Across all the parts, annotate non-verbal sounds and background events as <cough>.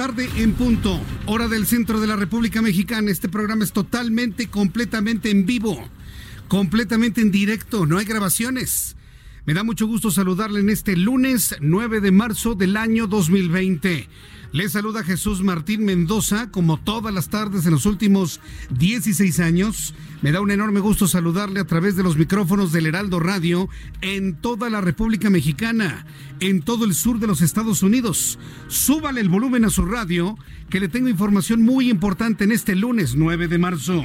Tarde en punto, hora del centro de la República Mexicana. Este programa es totalmente, completamente en vivo, completamente en directo, no hay grabaciones. Me da mucho gusto saludarle en este lunes 9 de marzo del año 2020. Le saluda Jesús Martín Mendoza, como todas las tardes en los últimos 16 años. Me da un enorme gusto saludarle a través de los micrófonos del Heraldo Radio en toda la República Mexicana, en todo el sur de los Estados Unidos. Súbale el volumen a su radio, que le tengo información muy importante en este lunes 9 de marzo.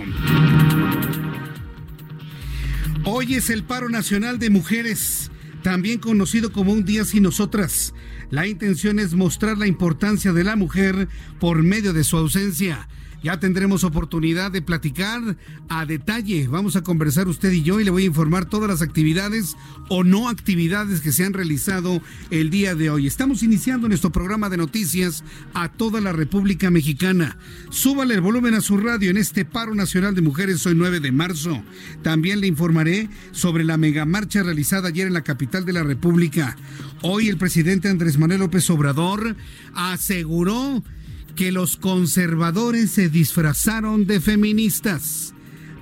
Hoy es el paro nacional de mujeres, también conocido como un día sin nosotras. La intención es mostrar la importancia de la mujer por medio de su ausencia. Ya tendremos oportunidad de platicar a detalle. Vamos a conversar usted y yo y le voy a informar todas las actividades o no actividades que se han realizado el día de hoy. Estamos iniciando nuestro programa de noticias a toda la República Mexicana. Súbale el volumen a su radio en este paro nacional de mujeres hoy 9 de marzo. También le informaré sobre la megamarcha realizada ayer en la capital de la República. Hoy el presidente Andrés Manuel López Obrador aseguró que los conservadores se disfrazaron de feministas.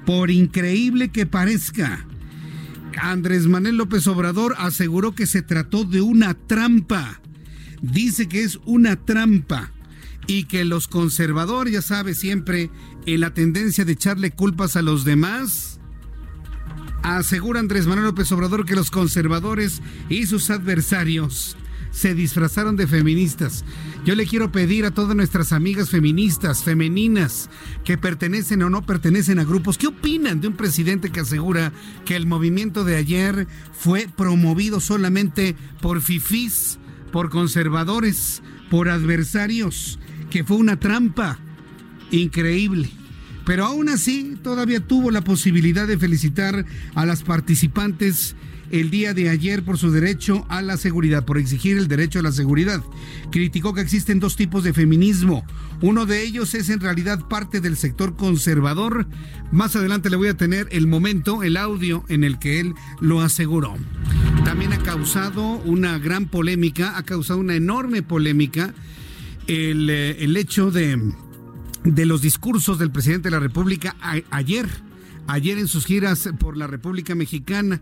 Por increíble que parezca, Andrés Manuel López Obrador aseguró que se trató de una trampa. Dice que es una trampa y que los conservadores, ya sabe siempre, en la tendencia de echarle culpas a los demás, asegura Andrés Manuel López Obrador que los conservadores y sus adversarios se disfrazaron de feministas. Yo le quiero pedir a todas nuestras amigas feministas, femeninas, que pertenecen o no pertenecen a grupos, ¿qué opinan de un presidente que asegura que el movimiento de ayer fue promovido solamente por fifís, por conservadores, por adversarios, que fue una trampa? Increíble. Pero aún así, todavía tuvo la posibilidad de felicitar a las participantes el día de ayer por su derecho a la seguridad, por exigir el derecho a la seguridad. Criticó que existen dos tipos de feminismo. Uno de ellos es en realidad parte del sector conservador. Más adelante le voy a tener el momento, el audio en el que él lo aseguró. También ha causado una gran polémica, ha causado una enorme polémica el, el hecho de de los discursos del presidente de la República ayer, ayer en sus giras por la República Mexicana,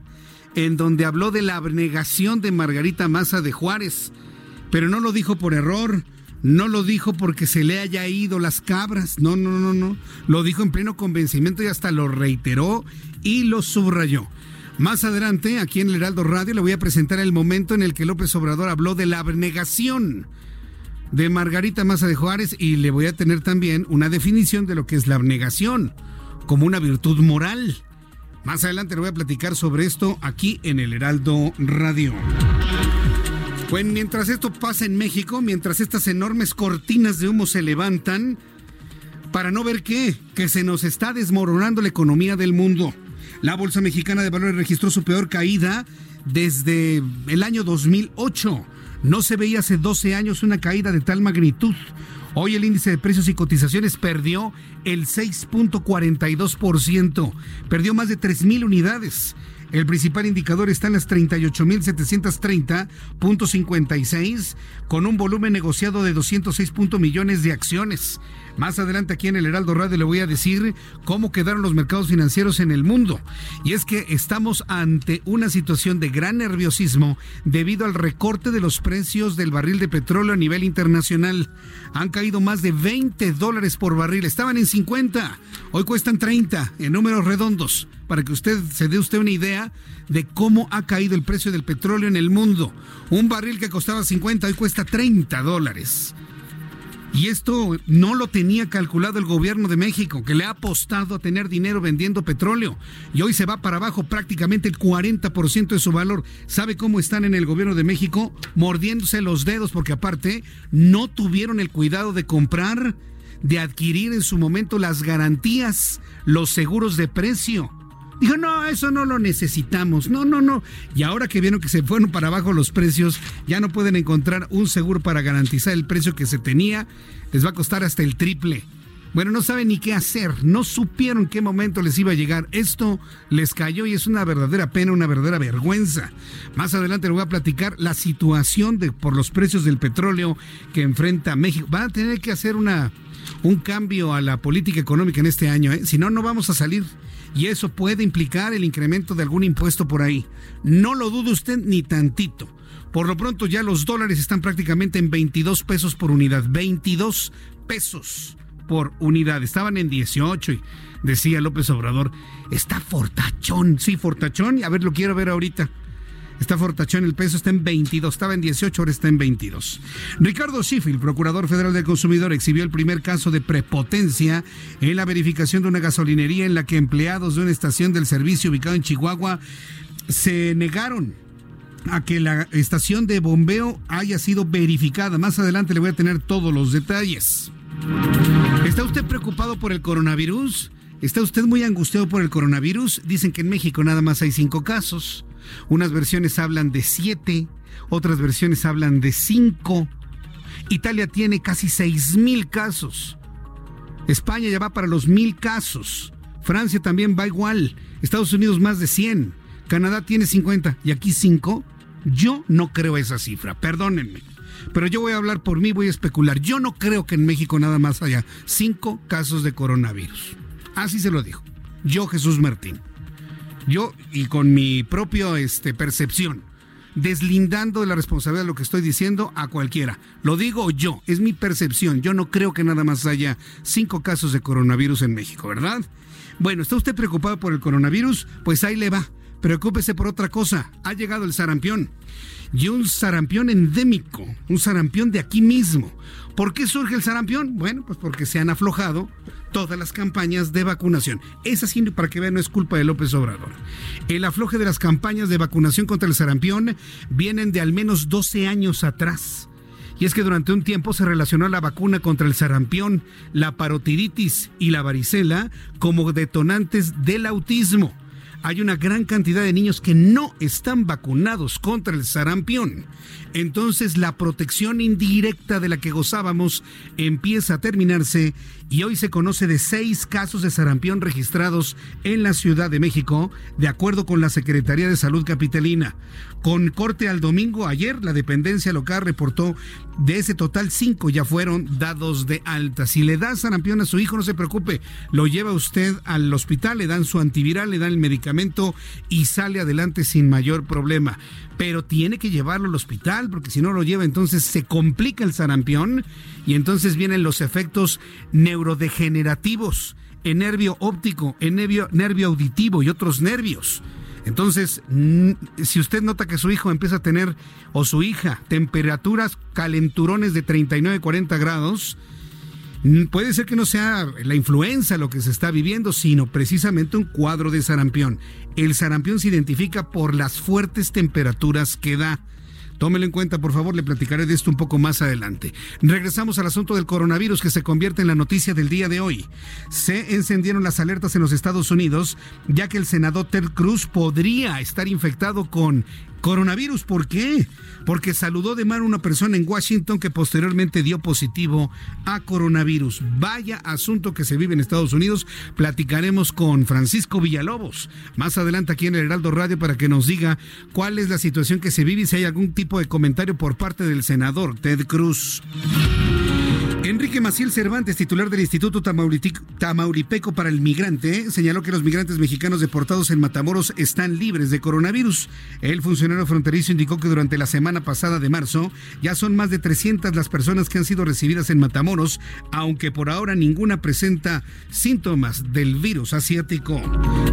en donde habló de la abnegación de Margarita Maza de Juárez, pero no lo dijo por error, no lo dijo porque se le haya ido las cabras, no, no, no, no, lo dijo en pleno convencimiento y hasta lo reiteró y lo subrayó. Más adelante, aquí en el Heraldo Radio, le voy a presentar el momento en el que López Obrador habló de la abnegación de Margarita Maza de Juárez y le voy a tener también una definición de lo que es la abnegación como una virtud moral. Más adelante le voy a platicar sobre esto aquí en el Heraldo Radio. Pues mientras esto pasa en México, mientras estas enormes cortinas de humo se levantan, para no ver qué, que se nos está desmoronando la economía del mundo. La Bolsa Mexicana de Valores registró su peor caída desde el año 2008. No se veía hace 12 años una caída de tal magnitud. Hoy el índice de precios y cotizaciones perdió el 6.42%, perdió más de 3.000 unidades. El principal indicador está en las 38.730.56 con un volumen negociado de 206 millones de acciones. Más adelante aquí en el Heraldo Radio le voy a decir cómo quedaron los mercados financieros en el mundo. Y es que estamos ante una situación de gran nerviosismo debido al recorte de los precios del barril de petróleo a nivel internacional. Han caído más de 20 dólares por barril. Estaban en 50. Hoy cuestan 30 en números redondos para que usted se dé usted una idea de cómo ha caído el precio del petróleo en el mundo. Un barril que costaba 50 hoy cuesta 30 dólares. Y esto no lo tenía calculado el gobierno de México, que le ha apostado a tener dinero vendiendo petróleo. Y hoy se va para abajo prácticamente el 40% de su valor. ¿Sabe cómo están en el gobierno de México? Mordiéndose los dedos porque aparte no tuvieron el cuidado de comprar, de adquirir en su momento las garantías, los seguros de precio. Dijo, no, eso no lo necesitamos. No, no, no. Y ahora que vieron que se fueron para abajo los precios, ya no pueden encontrar un seguro para garantizar el precio que se tenía. Les va a costar hasta el triple. Bueno, no saben ni qué hacer, no supieron qué momento les iba a llegar. Esto les cayó y es una verdadera pena, una verdadera vergüenza. Más adelante les voy a platicar la situación de, por los precios del petróleo que enfrenta México. Van a tener que hacer una, un cambio a la política económica en este año, ¿eh? si no, no vamos a salir y eso puede implicar el incremento de algún impuesto por ahí. No lo dude usted ni tantito. Por lo pronto ya los dólares están prácticamente en 22 pesos por unidad. 22 pesos por unidad. Estaban en 18 y decía López Obrador, está fortachón. Sí, fortachón. A ver, lo quiero ver ahorita. Está fortachón, el peso está en 22, estaba en 18, ahora está en 22. Ricardo Schiffel, procurador federal del consumidor, exhibió el primer caso de prepotencia en la verificación de una gasolinería en la que empleados de una estación del servicio ubicado en Chihuahua se negaron a que la estación de bombeo haya sido verificada. Más adelante le voy a tener todos los detalles. ¿Está usted preocupado por el coronavirus? ¿Está usted muy angustiado por el coronavirus? Dicen que en México nada más hay cinco casos. Unas versiones hablan de siete, otras versiones hablan de cinco. Italia tiene casi seis mil casos. España ya va para los mil casos. Francia también va igual. Estados Unidos más de 100. Canadá tiene 50 y aquí 5. Yo no creo esa cifra, perdónenme. Pero yo voy a hablar por mí, voy a especular. Yo no creo que en México nada más haya 5 casos de coronavirus. Así se lo dijo. Yo, Jesús Martín. Yo, y con mi propia este, percepción, deslindando de la responsabilidad de lo que estoy diciendo a cualquiera. Lo digo yo, es mi percepción. Yo no creo que nada más haya cinco casos de coronavirus en México, ¿verdad? Bueno, ¿está usted preocupado por el coronavirus? Pues ahí le va. Preocúpese por otra cosa. Ha llegado el sarampión. Y un sarampión endémico, un sarampión de aquí mismo. ¿Por qué surge el sarampión? Bueno, pues porque se han aflojado todas las campañas de vacunación. Es así, para que vean, no es culpa de López Obrador. El afloje de las campañas de vacunación contra el sarampión vienen de al menos 12 años atrás. Y es que durante un tiempo se relacionó la vacuna contra el sarampión, la parotiditis y la varicela como detonantes del autismo hay una gran cantidad de niños que no están vacunados contra el sarampión. Entonces la protección indirecta de la que gozábamos empieza a terminarse y hoy se conoce de seis casos de sarampión registrados en la Ciudad de México, de acuerdo con la Secretaría de Salud Capitalina. Con corte al domingo, ayer la dependencia local reportó de ese total cinco ya fueron dados de alta. Si le da sarampión a su hijo, no se preocupe, lo lleva usted al hospital, le dan su antiviral, le dan el medicamento y sale adelante sin mayor problema. Pero tiene que llevarlo al hospital porque si no lo lleva entonces se complica el sarampión y entonces vienen los efectos neurodegenerativos en nervio óptico, en nervio, nervio auditivo y otros nervios. Entonces, si usted nota que su hijo empieza a tener, o su hija, temperaturas calenturones de 39, 40 grados, puede ser que no sea la influenza lo que se está viviendo, sino precisamente un cuadro de sarampión. El sarampión se identifica por las fuertes temperaturas que da. Tómelo en cuenta, por favor, le platicaré de esto un poco más adelante. Regresamos al asunto del coronavirus que se convierte en la noticia del día de hoy. Se encendieron las alertas en los Estados Unidos, ya que el senador Ted Cruz podría estar infectado con Coronavirus, ¿por qué? Porque saludó de mano una persona en Washington que posteriormente dio positivo a coronavirus. Vaya asunto que se vive en Estados Unidos. Platicaremos con Francisco Villalobos más adelante aquí en el Heraldo Radio para que nos diga cuál es la situación que se vive y si hay algún tipo de comentario por parte del senador Ted Cruz. Enrique Maciel Cervantes, titular del Instituto Tamaulipeco para el Migrante, señaló que los migrantes mexicanos deportados en Matamoros están libres de coronavirus. El funcionario fronterizo indicó que durante la semana pasada de marzo ya son más de 300 las personas que han sido recibidas en Matamoros, aunque por ahora ninguna presenta síntomas del virus asiático.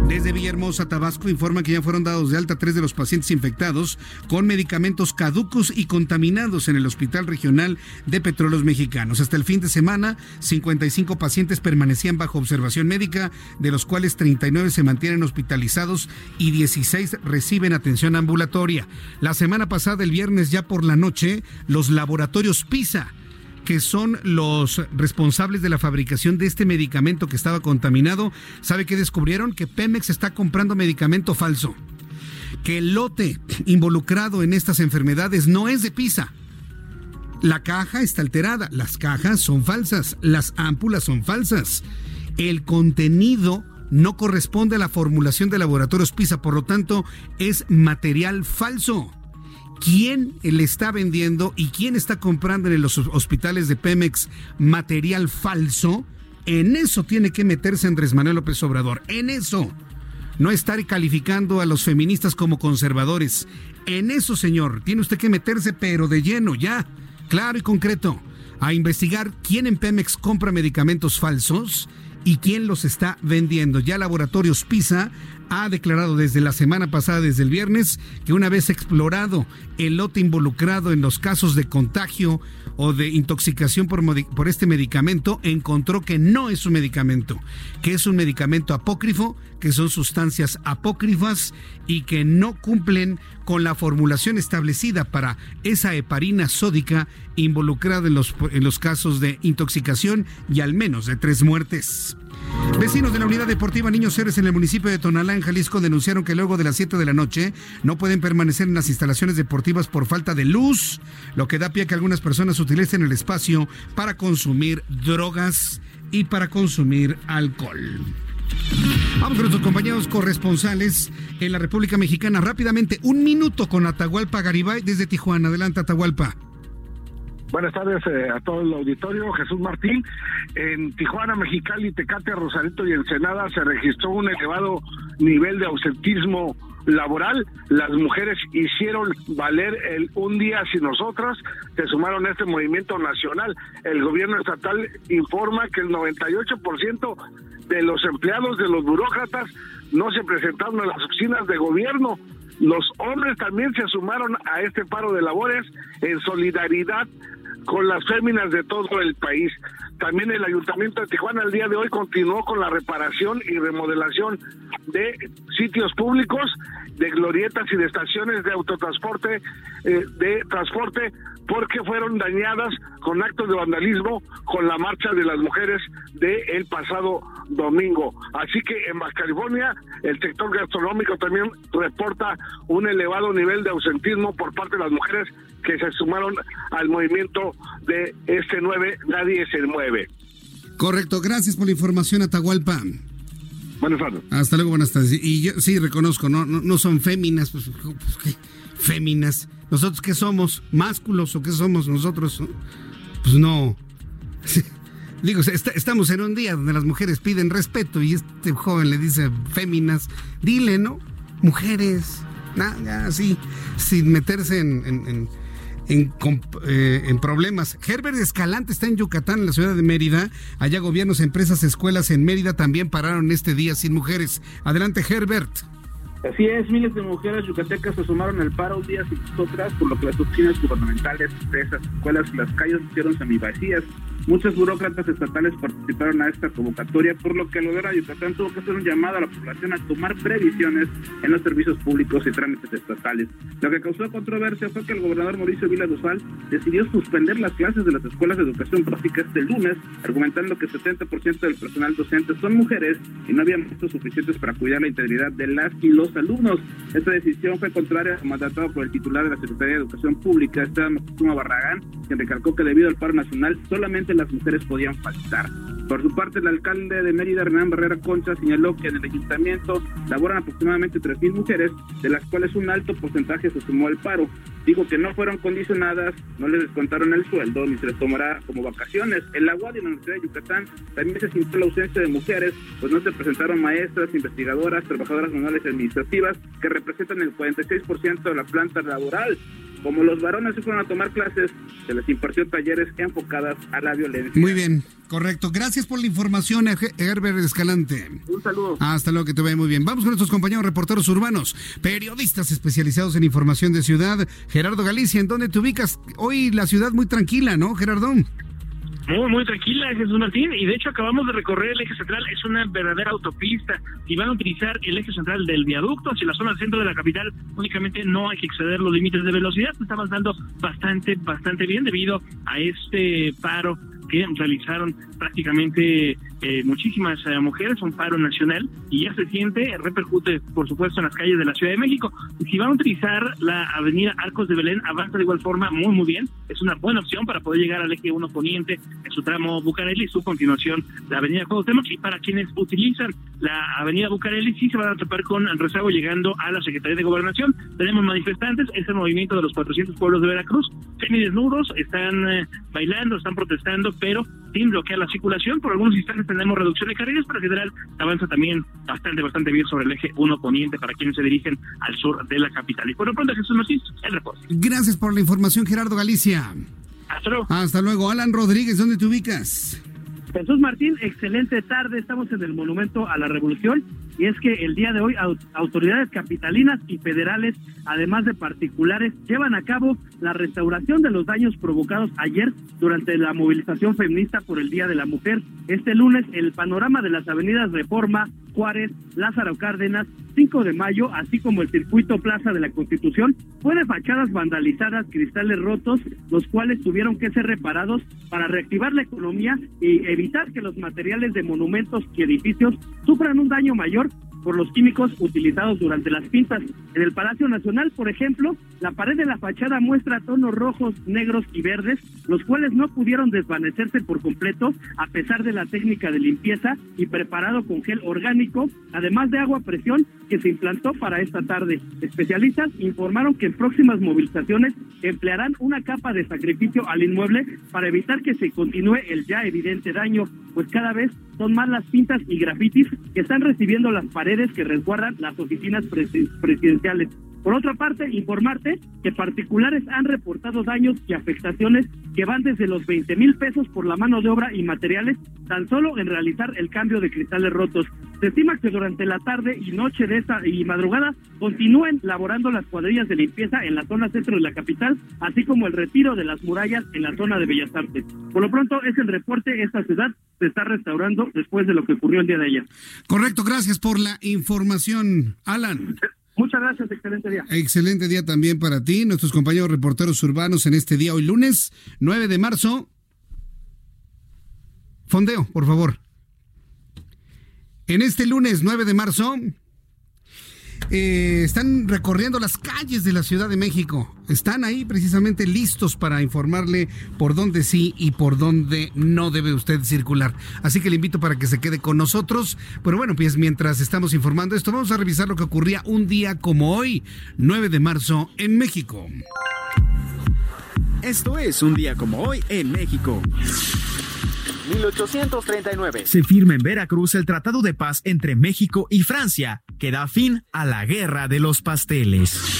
Desde Villahermosa, Tabasco, informa que ya fueron dados de alta tres de los pacientes infectados con medicamentos caducos y contaminados en el Hospital Regional de Petróleos Mexicanos. Hasta el fin de semana, 55 pacientes permanecían bajo observación médica, de los cuales 39 se mantienen hospitalizados y 16 reciben atención ambulatoria. La semana pasada, el viernes ya por la noche, los laboratorios PISA que son los responsables de la fabricación de este medicamento que estaba contaminado, ¿sabe qué descubrieron? Que Pemex está comprando medicamento falso. Que el lote involucrado en estas enfermedades no es de PISA, la caja está alterada, las cajas son falsas, las ámpulas son falsas. El contenido no corresponde a la formulación de laboratorios PISA, por lo tanto es material falso. ¿Quién le está vendiendo y quién está comprando en los hospitales de Pemex material falso? En eso tiene que meterse Andrés Manuel López Obrador, en eso. No estar calificando a los feministas como conservadores. En eso, señor, tiene usted que meterse, pero de lleno, ya claro y concreto, a investigar quién en Pemex compra medicamentos falsos y quién los está vendiendo. Ya Laboratorios PISA ha declarado desde la semana pasada, desde el viernes, que una vez explorado el lote involucrado en los casos de contagio o de intoxicación por, por, este medicamento, encontró que no es un medicamento, que es un medicamento apócrifo, que son sustancias apócrifas y que no cumplen con la formulación establecida para esa heparina sódica involucrada en los, en los casos de intoxicación y al menos de tres muertes. Vecinos de la Unidad Deportiva Niños Héroes en el municipio de Tonalá, en Jalisco, denunciaron que luego de las 7 de la noche no pueden permanecer en las instalaciones deportivas por falta de luz, lo que da pie a que algunas personas utilicen el espacio para consumir drogas y para consumir alcohol. Vamos con nuestros compañeros corresponsales en la República Mexicana. Rápidamente, un minuto con Atahualpa Garibay desde Tijuana. Adelante, Atahualpa. Buenas tardes eh, a todo el auditorio. Jesús Martín. En Tijuana, Mexicali, Tecate, Rosarito y Ensenada se registró un elevado nivel de ausentismo laboral. Las mujeres hicieron valer el un día sin nosotras, se sumaron a este movimiento nacional. El gobierno estatal informa que el 98% de los empleados de los burócratas no se presentaron a las oficinas de gobierno. Los hombres también se sumaron a este paro de labores en solidaridad con las féminas de todo el país. También el Ayuntamiento de Tijuana el día de hoy continuó con la reparación y remodelación de sitios públicos, de glorietas y de estaciones de autotransporte, eh, de transporte, porque fueron dañadas con actos de vandalismo con la marcha de las mujeres del el pasado domingo. Así que en Baja California el sector gastronómico también reporta un elevado nivel de ausentismo por parte de las mujeres que se sumaron al movimiento de este 9, nadie se mueve. Correcto, gracias por la información, Atahualpa. Buenas tardes. Hasta luego, buenas tardes. Y yo sí reconozco, no, no, son féminas, pues, pues féminas. ¿Nosotros qué somos? ¿Másculos o qué somos nosotros? Pues no. Digo, estamos en un día donde las mujeres piden respeto y este joven le dice féminas. Dile, ¿no? Mujeres. Nada, así, sin meterse en, eh, en, problemas. Herbert Escalante está en Yucatán, en la ciudad de Mérida. Allá gobiernos, empresas, escuelas en Mérida también pararon este día sin mujeres. Adelante, Herbert. Así es, miles de mujeres yucatecas se sumaron al paro un día sin nosotras, por lo que las oficinas gubernamentales, empresas, escuelas y las calles hicieron semivacías. Muchos burócratas estatales participaron a esta convocatoria, por lo que el gobierno de Yucatán tuvo que hacer un llamado a la población a tomar previsiones en los servicios públicos y trámites estatales. Lo que causó controversia fue que el gobernador Mauricio Vila Dosal decidió suspender las clases de las escuelas de educación práctica este lunes, argumentando que 70% del personal docente son mujeres y no había medios suficientes para cuidar la integridad de las y los alumnos. Esta decisión fue contraria a mandatado por el titular de la Secretaría de Educación Pública, Esteban Moctezuma Barragán, quien recalcó que debido al paro nacional solamente las mujeres podían faltar. Por su parte, el alcalde de Mérida, Hernán Barrera Concha, señaló que en el ayuntamiento laboran aproximadamente 3.000 mujeres, de las cuales un alto porcentaje se sumó al paro. Dijo que no fueron condicionadas, no les descontaron el sueldo, ni se les tomará como vacaciones. En la UAD en la Universidad de Yucatán también se sintió la ausencia de mujeres, pues no se presentaron maestras, investigadoras, trabajadoras manuales administrativas, que representan el 46% de la planta laboral. Como los varones se fueron a tomar clases, se les impartió talleres enfocadas a la violencia. Muy bien, correcto. Gracias por la información, Herbert Escalante. Un saludo. Hasta luego, que te vaya muy bien. Vamos con nuestros compañeros reporteros urbanos, periodistas especializados en información de ciudad. Gerardo Galicia, ¿en dónde te ubicas? Hoy la ciudad muy tranquila, ¿no, Gerardo? Muy, muy tranquila, Jesús Martín. Y de hecho acabamos de recorrer el eje central. Es una verdadera autopista. Si van a utilizar el eje central del viaducto hacia la zona centro de la capital, únicamente no hay que exceder los límites de velocidad. Está avanzando bastante, bastante bien debido a este paro que realizaron prácticamente eh, muchísimas eh, mujeres, un paro nacional, y ya se siente, repercute por supuesto en las calles de la Ciudad de México. Si van a utilizar la avenida Arcos de Belén, avanza de igual forma muy muy bien, es una buena opción para poder llegar al eje 1 poniente en su tramo Bucareli y su continuación la avenida Cuauhtémoc, y para quienes utilizan la avenida Bucareli sí se van a topar con el rezago llegando a la Secretaría de Gobernación. Tenemos manifestantes, es el movimiento de los 400 pueblos de Veracruz, desnudos, están eh, bailando, están protestando, pero sin bloquear la circulación. Por algunos instantes tenemos reducción de carriles, pero en general avanza también bastante, bastante bien sobre el eje 1 poniente para quienes se dirigen al sur de la capital. Y por lo pronto, Jesús Martín, el reporte. Gracias por la información, Gerardo Galicia. Hasta luego. Hasta luego. Alan Rodríguez, ¿dónde te ubicas? Jesús Martín, excelente tarde. Estamos en el Monumento a la Revolución y es que el día de hoy autoridades capitalinas y federales, además de particulares, llevan a cabo la restauración de los daños provocados ayer durante la movilización feminista por el Día de la Mujer. Este lunes, el panorama de las avenidas Reforma, Juárez, Lázaro Cárdenas, 5 de Mayo, así como el circuito Plaza de la Constitución, fue de fachadas vandalizadas, cristales rotos, los cuales tuvieron que ser reparados para reactivar la economía y evitar que los materiales de monumentos y edificios sufran un daño mayor por los químicos utilizados durante las pintas. En el Palacio Nacional, por ejemplo, la pared de la fachada muestra tonos rojos, negros y verdes, los cuales no pudieron desvanecerse por completo a pesar de la técnica de limpieza y preparado con gel orgánico, además de agua a presión que se implantó para esta tarde. Especialistas informaron que en próximas movilizaciones emplearán una capa de sacrificio al inmueble para evitar que se continúe el ya evidente daño, pues cada vez son más las pintas y grafitis que están recibiendo las paredes que resguardan las oficinas presidenciales. Por otra parte, informarte que particulares han reportado daños y afectaciones que van desde los 20 mil pesos por la mano de obra y materiales tan solo en realizar el cambio de cristales rotos. Se estima que durante la tarde y noche de esta y madrugada continúen laborando las cuadrillas de limpieza en la zona centro de la capital, así como el retiro de las murallas en la zona de Bellas Artes. Por lo pronto es el reporte, esta ciudad se está restaurando después de lo que ocurrió el día de ayer. Correcto, gracias por la información, Alan. Muchas gracias, excelente día. Excelente día también para ti, nuestros compañeros reporteros urbanos en este día, hoy lunes 9 de marzo. Fondeo, por favor. En este lunes 9 de marzo eh, están recorriendo las calles de la Ciudad de México. Están ahí precisamente listos para informarle por dónde sí y por dónde no debe usted circular. Así que le invito para que se quede con nosotros. Pero bueno, pues mientras estamos informando esto, vamos a revisar lo que ocurría un día como hoy, 9 de marzo, en México. Esto es un día como hoy en México. 1839. Se firma en Veracruz el Tratado de Paz entre México y Francia, que da fin a la Guerra de los Pasteles.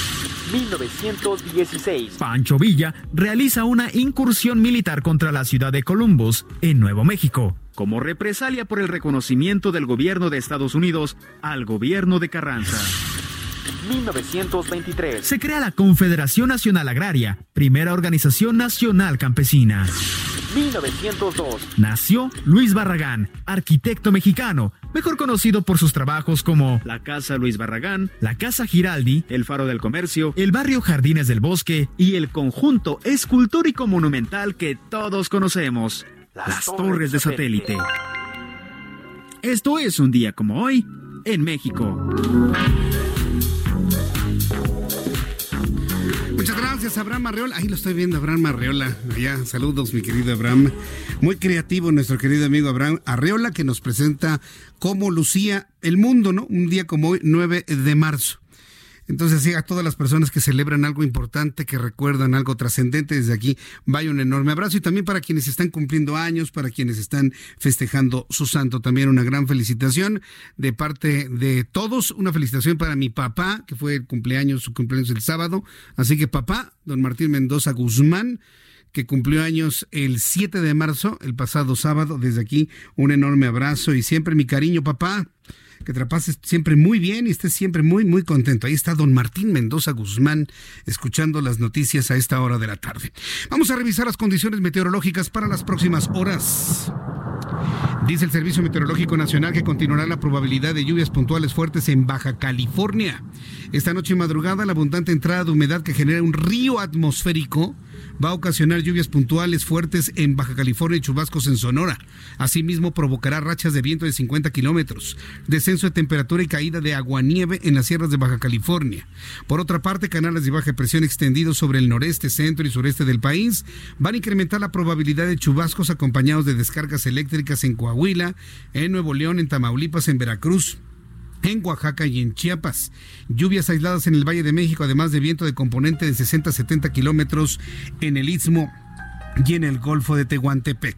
1916. Pancho Villa realiza una incursión militar contra la ciudad de Columbus, en Nuevo México, como represalia por el reconocimiento del gobierno de Estados Unidos al gobierno de Carranza. 1923. Se crea la Confederación Nacional Agraria, primera organización nacional campesina. 1902. Nació Luis Barragán, arquitecto mexicano, mejor conocido por sus trabajos como la Casa Luis Barragán, la Casa Giraldi, el Faro del Comercio, el barrio Jardines del Bosque y el conjunto escultórico monumental que todos conocemos, las, Torres de satélite. Esto es un día como hoy en México. Abraham Arreola. Ahí lo estoy viendo, Abraham Arreola. Allá, saludos, mi querido Abraham. Muy creativo nuestro querido amigo Abraham Arreola, que nos presenta cómo lucía el mundo, ¿no? Un día como hoy, 9 de marzo. Entonces, sí, a todas las personas que celebran algo importante, que recuerdan algo trascendente, desde aquí vaya un enorme abrazo. Y también para quienes están cumpliendo años, para quienes están festejando su santo, también una gran felicitación de parte de todos, una felicitación para mi papá, que fue el cumpleaños, su cumpleaños el sábado, así que papá, don Martín Mendoza Guzmán, que cumplió años el 7 de marzo, el pasado sábado. Desde aquí, un enorme abrazo y siempre mi cariño, papá que te siempre muy bien y estés siempre muy, muy contento. Ahí está don Martín Mendoza Guzmán escuchando las noticias a esta hora de la tarde. Vamos a revisar las condiciones meteorológicas para las próximas horas. Dice el Servicio Meteorológico Nacional que continuará la probabilidad de lluvias puntuales fuertes en Baja California. Esta noche y madrugada, la abundante entrada de humedad que genera un río atmosférico va a ocasionar lluvias puntuales fuertes en Baja California y chubascos en Sonora. Asimismo, provocará rachas de viento de 50 kilómetros, descenso de temperatura y caída de aguanieve en las sierras de Baja California. Por otra parte, canales de baja presión extendidos sobre el noreste, centro y sureste del país van a incrementar la probabilidad de chubascos acompañados de descargas eléctricas en Coahuila, en Nuevo León, en Tamaulipas, en Veracruz en Oaxaca y en Chiapas. Lluvias aisladas en el Valle de México, además de viento de componente de 60 a 70 kilómetros en el Istmo y en el Golfo de Tehuantepec.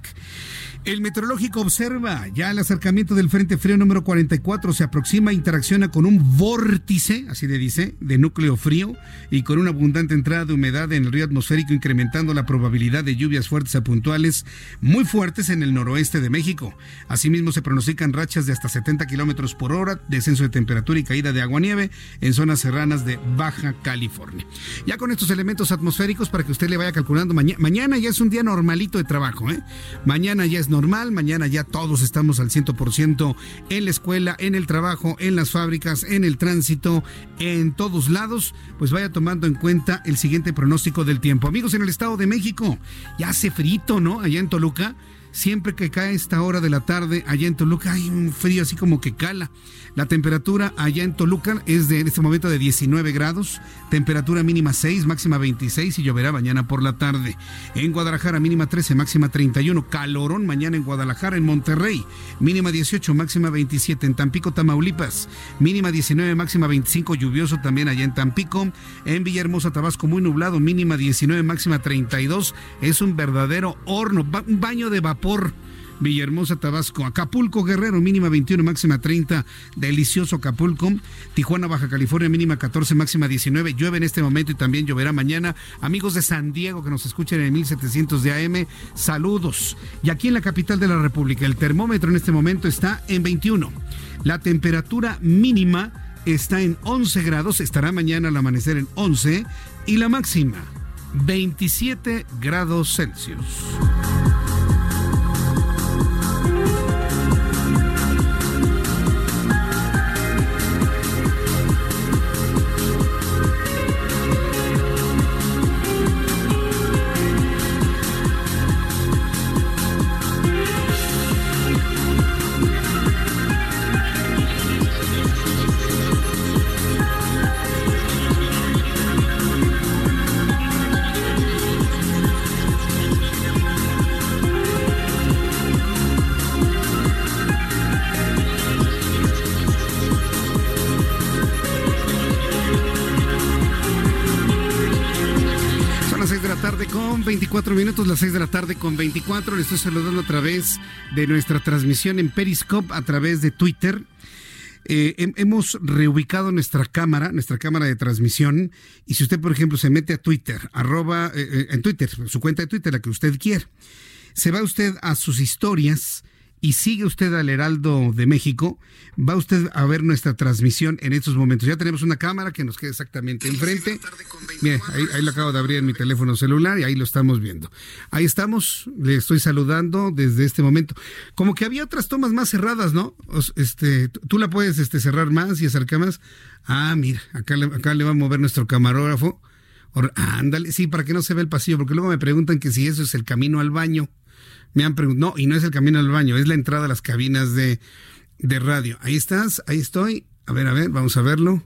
El meteorológico observa ya el acercamiento del Frente Frío número 44 se aproxima e interacciona con un vórtice, así le dice, de núcleo frío y con una abundante entrada de humedad en el río atmosférico, incrementando la probabilidad de lluvias fuertes a puntuales muy fuertes en el noroeste de México. Asimismo, se pronostican rachas de hasta 70 kilómetros por hora, descenso de temperatura y caída de agua-nieve en zonas serranas de Baja California. Ya con estos elementos atmosféricos, para que usted le vaya calculando, mañana ya es un día normalito de trabajo, ¿eh? Mañana ya es normal. Mañana ya todos estamos al 100% en la escuela, en el trabajo, en las fábricas, en el tránsito, en todos lados. Pues vaya tomando en cuenta el siguiente pronóstico del tiempo. Amigos, en el Estado de México, ya hace frito, ¿no? Allá en Toluca. Siempre que cae esta hora de la tarde, allá en Toluca hay un frío así como que cala. La temperatura allá en Toluca es de en este momento de 19 grados, temperatura mínima 6, máxima 26 y lloverá mañana por la tarde. En Guadalajara mínima 13, máxima 31, calorón mañana en Guadalajara, en Monterrey, mínima 18, máxima 27, en Tampico, Tamaulipas, mínima 19, máxima 25, lluvioso también allá en Tampico, en Villahermosa, Tabasco muy nublado, mínima 19, máxima 32, es un verdadero horno, un baño de vapor Villahermosa, Tabasco, Acapulco, Guerrero, mínima 21, máxima 30, delicioso Acapulco, Tijuana, Baja California, mínima 14, máxima 19, llueve en este momento y también lloverá mañana. Amigos de San Diego que nos escuchan en 1700 de AM, saludos. Y aquí en la capital de la República, el termómetro en este momento está en 21. La temperatura mínima está en 11 grados, estará mañana al amanecer en 11 y la máxima 27 grados Celsius. 24 minutos, las 6 de la tarde con 24. Le estoy saludando a través de nuestra transmisión en Periscope, a través de Twitter. Eh, hemos reubicado nuestra cámara, nuestra cámara de transmisión. Y si usted, por ejemplo, se mete a Twitter, arroba, eh, eh, en Twitter, su cuenta de Twitter, la que usted quiera, se va usted a sus historias y sigue usted al Heraldo de México, va usted a ver nuestra transmisión en estos momentos. Ya tenemos una cámara que nos queda exactamente enfrente. Mire, ahí, ahí lo acabo de abrir en mi teléfono celular y ahí lo estamos viendo. Ahí estamos, le estoy saludando desde este momento. Como que había otras tomas más cerradas, ¿no? Este, tú la puedes este, cerrar más y acercar más. Ah, mira, acá le, acá le va a mover nuestro camarógrafo. Ándale, sí, para que no se vea el pasillo, porque luego me preguntan que si eso es el camino al baño. Me han preguntado, no, y no es el camino al baño, es la entrada a las cabinas de, de radio. Ahí estás, ahí estoy. A ver, a ver, vamos a verlo.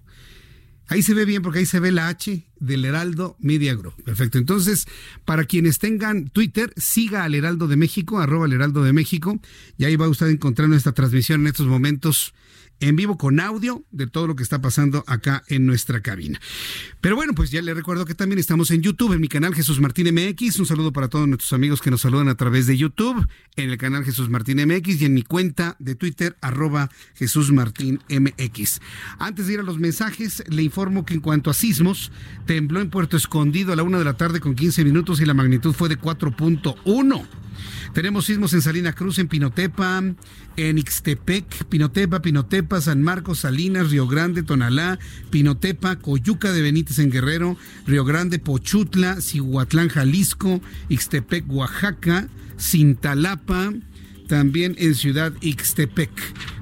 Ahí se ve bien porque ahí se ve la H del Heraldo Media Group. Perfecto. Entonces, para quienes tengan Twitter, siga al Heraldo de México, arroba el Heraldo de México, y ahí va usted a encontrar nuestra transmisión en estos momentos en vivo con audio de todo lo que está pasando acá en nuestra cabina. Pero bueno, pues ya le recuerdo que también estamos en YouTube, en mi canal Jesús Martín MX. Un saludo para todos nuestros amigos que nos saludan a través de YouTube, en el canal Jesús Martín MX y en mi cuenta de Twitter, arroba Jesús Martín MX. Antes de ir a los mensajes, le informo que en cuanto a sismos, tembló en Puerto Escondido a la una de la tarde con 15 minutos y la magnitud fue de 4.1. Tenemos sismos en Salina Cruz, en Pinotepa, en Ixtepec, Pinotepa, Pinotepa, San Marcos, Salinas, Río Grande, Tonalá, Pinotepa, Coyuca de Benítez en Guerrero, Río Grande, Pochutla, Cihuatlán, Jalisco, Ixtepec, Oaxaca, Cintalapa, también en Ciudad Ixtepec.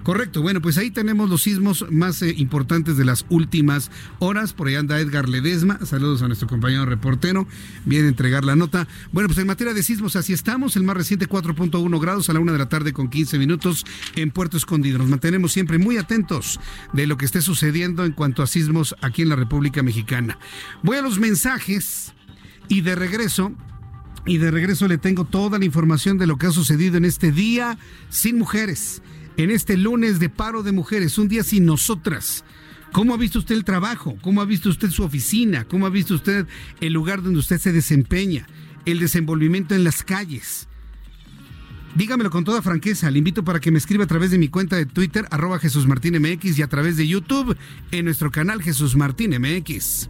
Correcto, bueno, pues ahí tenemos los sismos más eh, importantes de las últimas horas. Por ahí anda Edgar Ledesma. Saludos a nuestro compañero reportero. Viene a entregar la nota. Bueno, pues en materia de sismos, así estamos. El más reciente 4.1 grados a la una de la tarde con 15 minutos en Puerto Escondido. Nos mantenemos siempre muy atentos de lo que esté sucediendo en cuanto a sismos aquí en la República Mexicana. Voy a los mensajes y de regreso y de regreso le tengo toda la información de lo que ha sucedido en este día sin mujeres, en este lunes de paro de mujeres, un día sin nosotras. ¿Cómo ha visto usted el trabajo? ¿Cómo ha visto usted su oficina? ¿Cómo ha visto usted el lugar donde usted se desempeña? El desenvolvimiento en las calles. Dígamelo con toda franqueza. Le invito para que me escriba a través de mi cuenta de Twitter, arroba Jesús Martín MX, y a través de YouTube en nuestro canal Jesús Martín MX.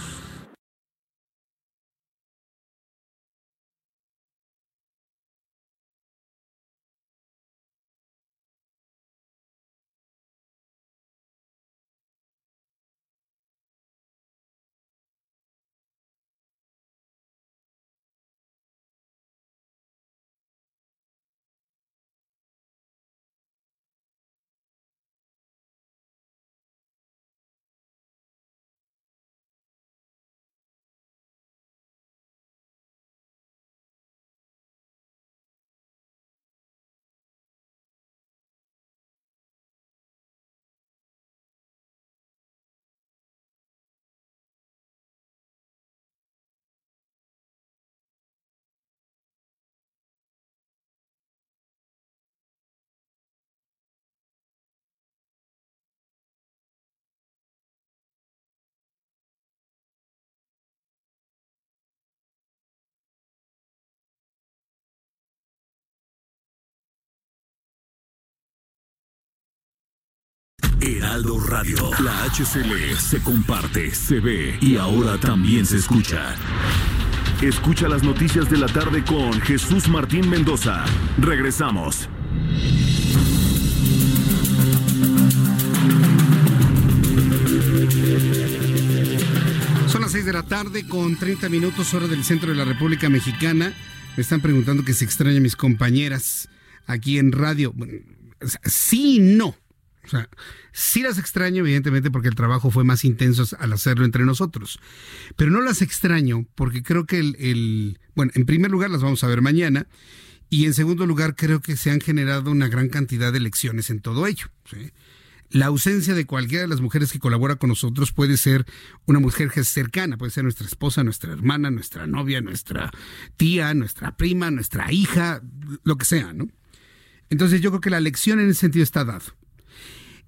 Heraldo Radio. La HCL se comparte, se ve y ahora también se escucha. Escucha las noticias de la tarde con Jesús Martín Mendoza. Regresamos. Son las 6 de la tarde con 30 minutos hora del centro de la República Mexicana. Me están preguntando que se extraña a mis compañeras aquí en radio. Bueno, sí no. O sea, sí las extraño, evidentemente, porque el trabajo fue más intenso al hacerlo entre nosotros. Pero no las extraño porque creo que el, bueno, en primer lugar las vamos a ver mañana. Y en segundo lugar, creo que se han generado una gran cantidad de lecciones en todo ello. La ausencia de cualquiera de las mujeres que colabora con nosotros puede ser una mujer cercana, puede ser nuestra esposa, nuestra hermana, nuestra novia, nuestra tía, nuestra prima, nuestra hija, lo que sea, ¿no? Entonces yo creo que la lección en ese sentido está dado.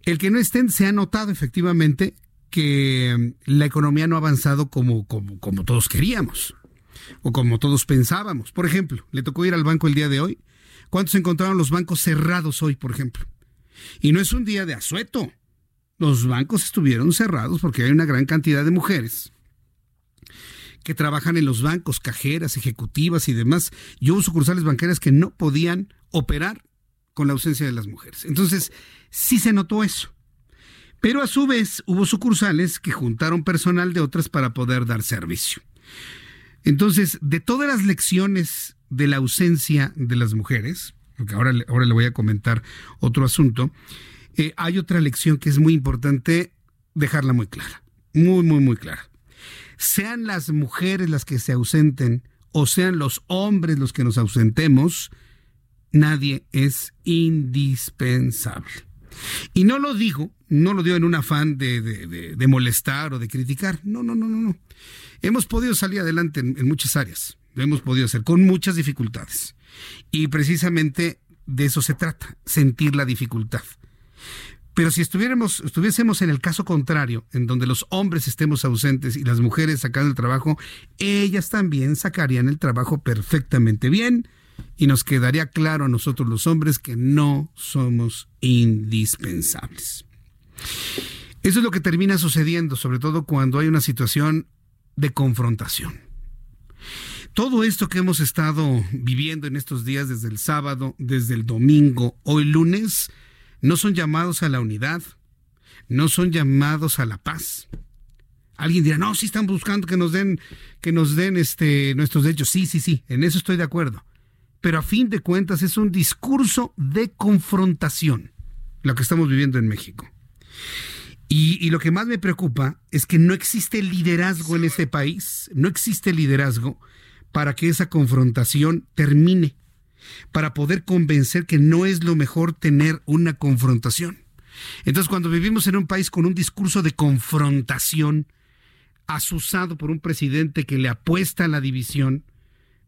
El que no estén, se ha notado efectivamente que la economía no ha avanzado como, como, como todos queríamos o como todos pensábamos. Por ejemplo, le tocó ir al banco el día de hoy. ¿Cuántos encontraron los bancos cerrados hoy, por ejemplo? Y no es un día de asueto. Los bancos estuvieron cerrados porque hay una gran cantidad de mujeres que trabajan en los bancos, cajeras, ejecutivas y demás. Y hubo sucursales bancarias que no podían operar con la ausencia de las mujeres. Entonces, sí se notó eso. Pero a su vez hubo sucursales que juntaron personal de otras para poder dar servicio. Entonces, de todas las lecciones de la ausencia de las mujeres, porque ahora, ahora le voy a comentar otro asunto, eh, hay otra lección que es muy importante dejarla muy clara, muy, muy, muy clara. Sean las mujeres las que se ausenten o sean los hombres los que nos ausentemos, nadie es indispensable. Y no lo digo, no lo digo en un afán de, molestar o de criticar. No, no, no, no, no. Hemos podido salir adelante en, muchas áreas. Lo hemos podido hacer con muchas dificultades. Y precisamente de eso se trata, sentir la dificultad. Pero si estuviéramos, estuviésemos en el caso contrario, en donde los hombres estemos ausentes y las mujeres sacando el trabajo, ellas también sacarían el trabajo perfectamente bien y nos quedaría claro a nosotros los hombres que no somos indispensables. Eso es lo que termina sucediendo, sobre todo cuando hay una situación de confrontación. Todo esto que hemos estado viviendo en estos días, desde el sábado, desde el domingo, hoy lunes, no son llamados a la unidad, no son llamados a la paz. Alguien dirá, no, sí están buscando que nos den, que nos den este, nuestros derechos. Sí, sí, sí, en eso estoy de acuerdo. Pero a fin de cuentas es un discurso de confrontación lo que estamos viviendo en México. Y, lo que más me preocupa es que no existe liderazgo en este país, no existe liderazgo para que esa confrontación termine, para poder convencer que no es lo mejor tener una confrontación. Entonces, cuando vivimos en un país con un discurso de confrontación, asusado por un presidente que le apuesta a la división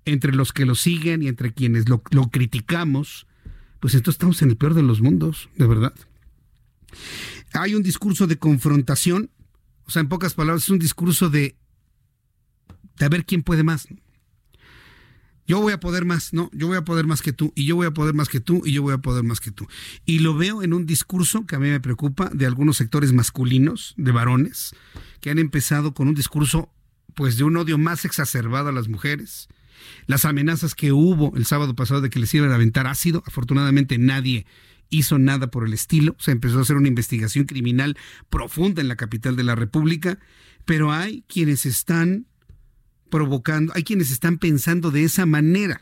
entre los que lo siguen y entre quienes lo, lo criticamos, pues entonces estamos en el peor de los mundos, de verdad. Hay un discurso de confrontación, o sea, en pocas palabras, es un discurso de, de a ver quién puede más yo voy a poder más, no, yo voy a poder más que tú, y yo voy a poder más que tú, y yo voy a poder más que tú. Y lo veo en un discurso que a mí me preocupa de algunos sectores masculinos, de varones, que han empezado con un discurso pues de un odio más exacerbado a las mujeres. Las amenazas que hubo el sábado pasado de que les iban a aventar ácido, afortunadamente nadie hizo nada por el estilo, se empezó a hacer una investigación criminal profunda en la capital de la República, pero hay quienes están provocando, hay quienes están pensando de esa manera.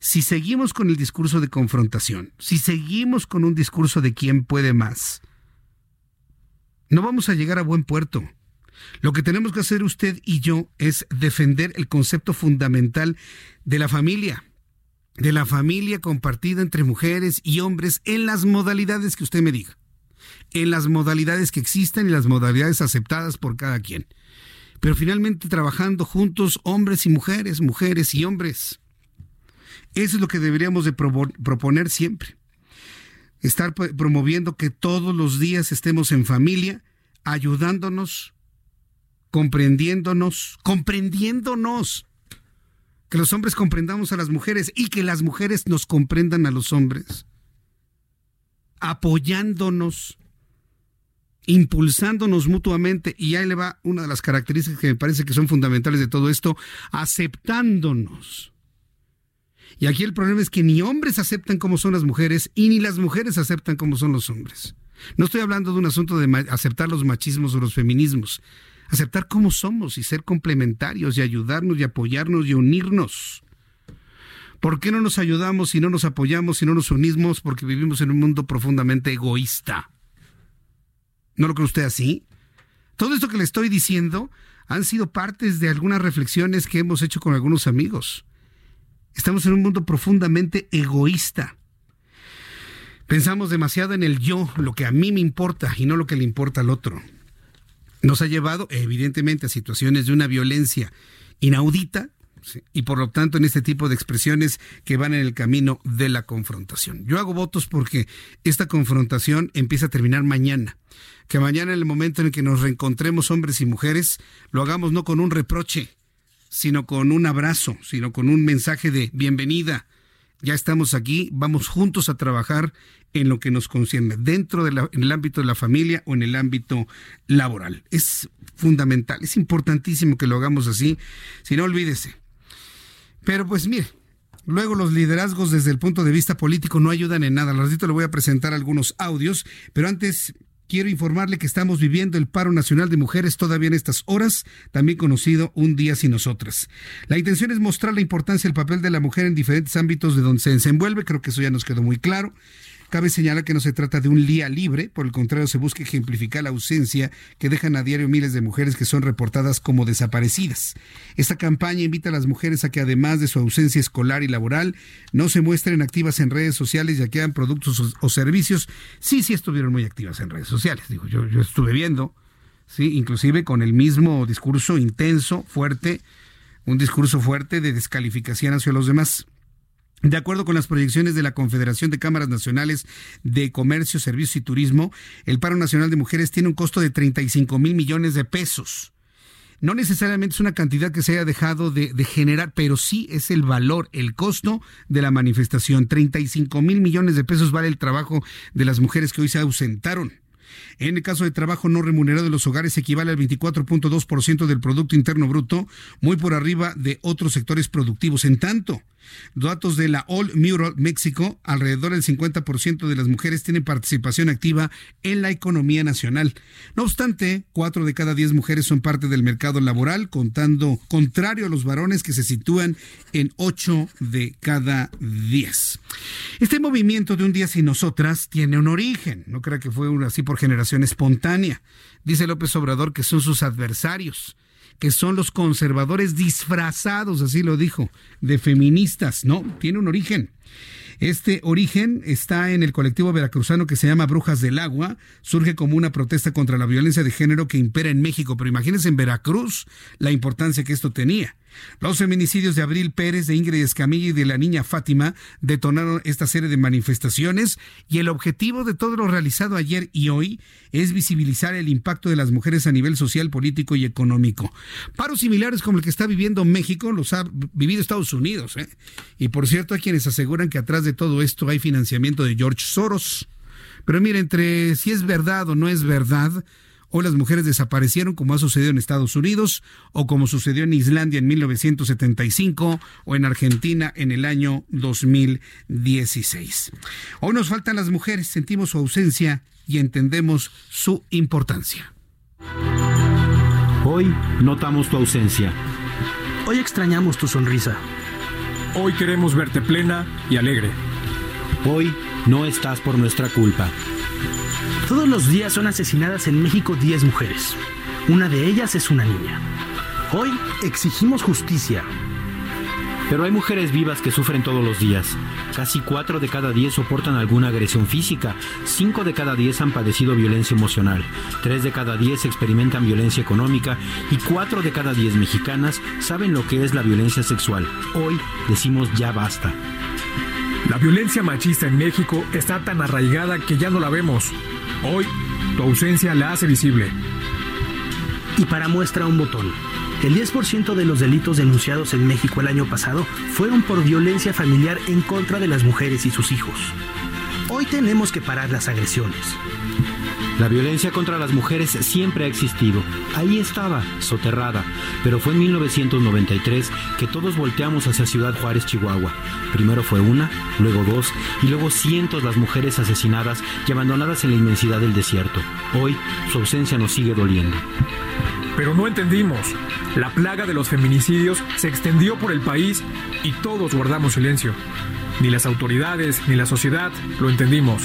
Si seguimos con el discurso de confrontación, si seguimos con un discurso de quién puede más, no vamos a llegar a buen puerto. Lo que tenemos que hacer usted y yo es defender el concepto fundamental de la familia, de la familia compartida entre mujeres y hombres en las modalidades que usted me diga, en las modalidades que existen y las modalidades aceptadas por cada quien pero finalmente trabajando juntos hombres y mujeres, mujeres y hombres. Eso es lo que deberíamos de proponer siempre. Estar promoviendo que todos los días estemos en familia, ayudándonos, comprendiéndonos, comprendiéndonos. Que los hombres comprendamos a las mujeres y que las mujeres nos comprendan a los hombres. Apoyándonos, impulsándonos mutuamente, y ahí le va una de las características que me parece que son fundamentales de todo esto, aceptándonos. Y aquí el problema es que ni hombres aceptan como son las mujeres y ni las mujeres aceptan como son los hombres. No estoy hablando de un asunto de aceptar los machismos o los feminismos, aceptar cómo somos y ser complementarios y ayudarnos y apoyarnos y unirnos. ¿Por qué no nos ayudamos y no nos apoyamos y no nos unimos? Porque vivimos en un mundo profundamente egoísta. ¿No lo cree usted así? Todo esto que le estoy diciendo han sido partes de algunas reflexiones que hemos hecho con algunos amigos. Estamos en un mundo profundamente egoísta. Pensamos demasiado en el yo, lo que a mí me importa y no lo que le importa al otro. Nos ha llevado, evidentemente, a situaciones de una violencia inaudita y por lo tanto en este tipo de expresiones que van en el camino de la confrontación. Yo hago votos porque esta confrontación empieza a terminar mañana. Que mañana en el momento en el que nos reencontremos hombres y mujeres, lo hagamos no con un reproche, sino con un abrazo, sino con un mensaje de bienvenida. Ya estamos aquí, vamos juntos a trabajar en lo que nos concierne, dentro del ámbito de la familia o en el ámbito laboral. Es fundamental, es importantísimo que lo hagamos así, si no olvídese. Pero pues mire, Luego los liderazgos desde el punto de vista político no ayudan en nada. Al ratito le voy a presentar algunos audios, pero antes quiero informarle que estamos viviendo el paro nacional de mujeres todavía en estas horas, también conocido un día sin nosotras. La intención es mostrar la importancia del papel de la mujer en diferentes ámbitos de donde se desenvuelve, creo que eso ya nos quedó muy claro. Cabe señalar que no se trata de un día libre, por el contrario, se busca ejemplificar la ausencia que dejan a diario miles de mujeres que son reportadas como desaparecidas. Esta campaña invita a las mujeres a que además de su ausencia escolar y laboral, no se muestren activas en redes sociales ya que hagan productos o, servicios. Sí, sí estuvieron muy activas en redes sociales, digo, yo, yo estuve viendo, sí, inclusive con el mismo discurso intenso, fuerte, un discurso fuerte de descalificación hacia los demás. De acuerdo con las proyecciones de la Confederación de Cámaras Nacionales de Comercio, Servicios y Turismo, el paro nacional de mujeres tiene un costo de 35 mil millones de pesos. No necesariamente es una cantidad que se haya dejado de, generar, pero sí es el valor, el costo de la manifestación. 35 mil millones de pesos vale el trabajo de las mujeres que hoy se ausentaron. En el caso de trabajo no remunerado de los hogares equivale al 24.2% del Producto Interno Bruto, muy por arriba de otros sectores productivos. En tanto, Datos de la All Mural México, alrededor del 50% de las mujeres tienen participación activa en la economía nacional. No obstante, cuatro de cada diez mujeres son parte del mercado laboral, contando contrario a los varones que se sitúan en ocho de cada diez. Este movimiento de un día sin nosotras tiene un origen, no creo que fue así por generación espontánea. Dice López Obrador que son sus adversarios que son los conservadores disfrazados, así lo dijo, de feministas. No, tiene un origen. Este origen está en el colectivo veracruzano que se llama Brujas del Agua. Surge como una protesta contra la violencia de género que impera en México. Pero imagínense en Veracruz la importancia que esto tenía. Los feminicidios de Abril Pérez, de Ingrid Escamilla y de la niña Fátima detonaron esta serie de manifestaciones y el objetivo de todo lo realizado ayer y hoy es visibilizar el impacto de las mujeres a nivel social, político y económico. Paros similares como el que está viviendo México los ha vivido Estados Unidos. ¿eh? Y por cierto, hay quienes aseguran que atrás de todo esto hay financiamiento de George Soros. Pero mire, entre si es verdad o no es verdad, o las mujeres desaparecieron como ha sucedido en Estados Unidos o como sucedió en Islandia en 1975 o en Argentina en el año 2016. Hoy nos faltan las mujeres, sentimos su ausencia y entendemos su importancia. Hoy notamos tu ausencia. Hoy extrañamos tu sonrisa. Hoy queremos verte plena y alegre. Hoy no estás por nuestra culpa. Todos los días son asesinadas en México 10 mujeres. Una de ellas es una niña. Hoy exigimos justicia. Pero hay mujeres vivas que sufren todos los días. Casi 4 de cada 10 soportan alguna agresión física, 5 de cada 10 han padecido violencia emocional, 3 de cada 10 experimentan violencia económica y 4 de cada 10 mexicanas saben lo que es la violencia sexual. Hoy decimos ya basta. La violencia machista en México está tan arraigada que ya no la vemos. Hoy, tu ausencia la hace visible. Y para muestra un botón. El 10% de los delitos denunciados en México el año pasado fueron por violencia familiar en contra de las mujeres y sus hijos. Hoy tenemos que parar las agresiones. La violencia contra las mujeres siempre ha existido. Ahí estaba, soterrada. Pero fue en 1993 que todos volteamos hacia Ciudad Juárez, Chihuahua. Primero fue una, luego dos y luego cientos las mujeres asesinadas y abandonadas en la inmensidad del desierto. Hoy su ausencia nos sigue doliendo. Pero no entendimos. La plaga de los feminicidios se extendió por el país y todos guardamos silencio. Ni las autoridades ni la sociedad lo entendimos.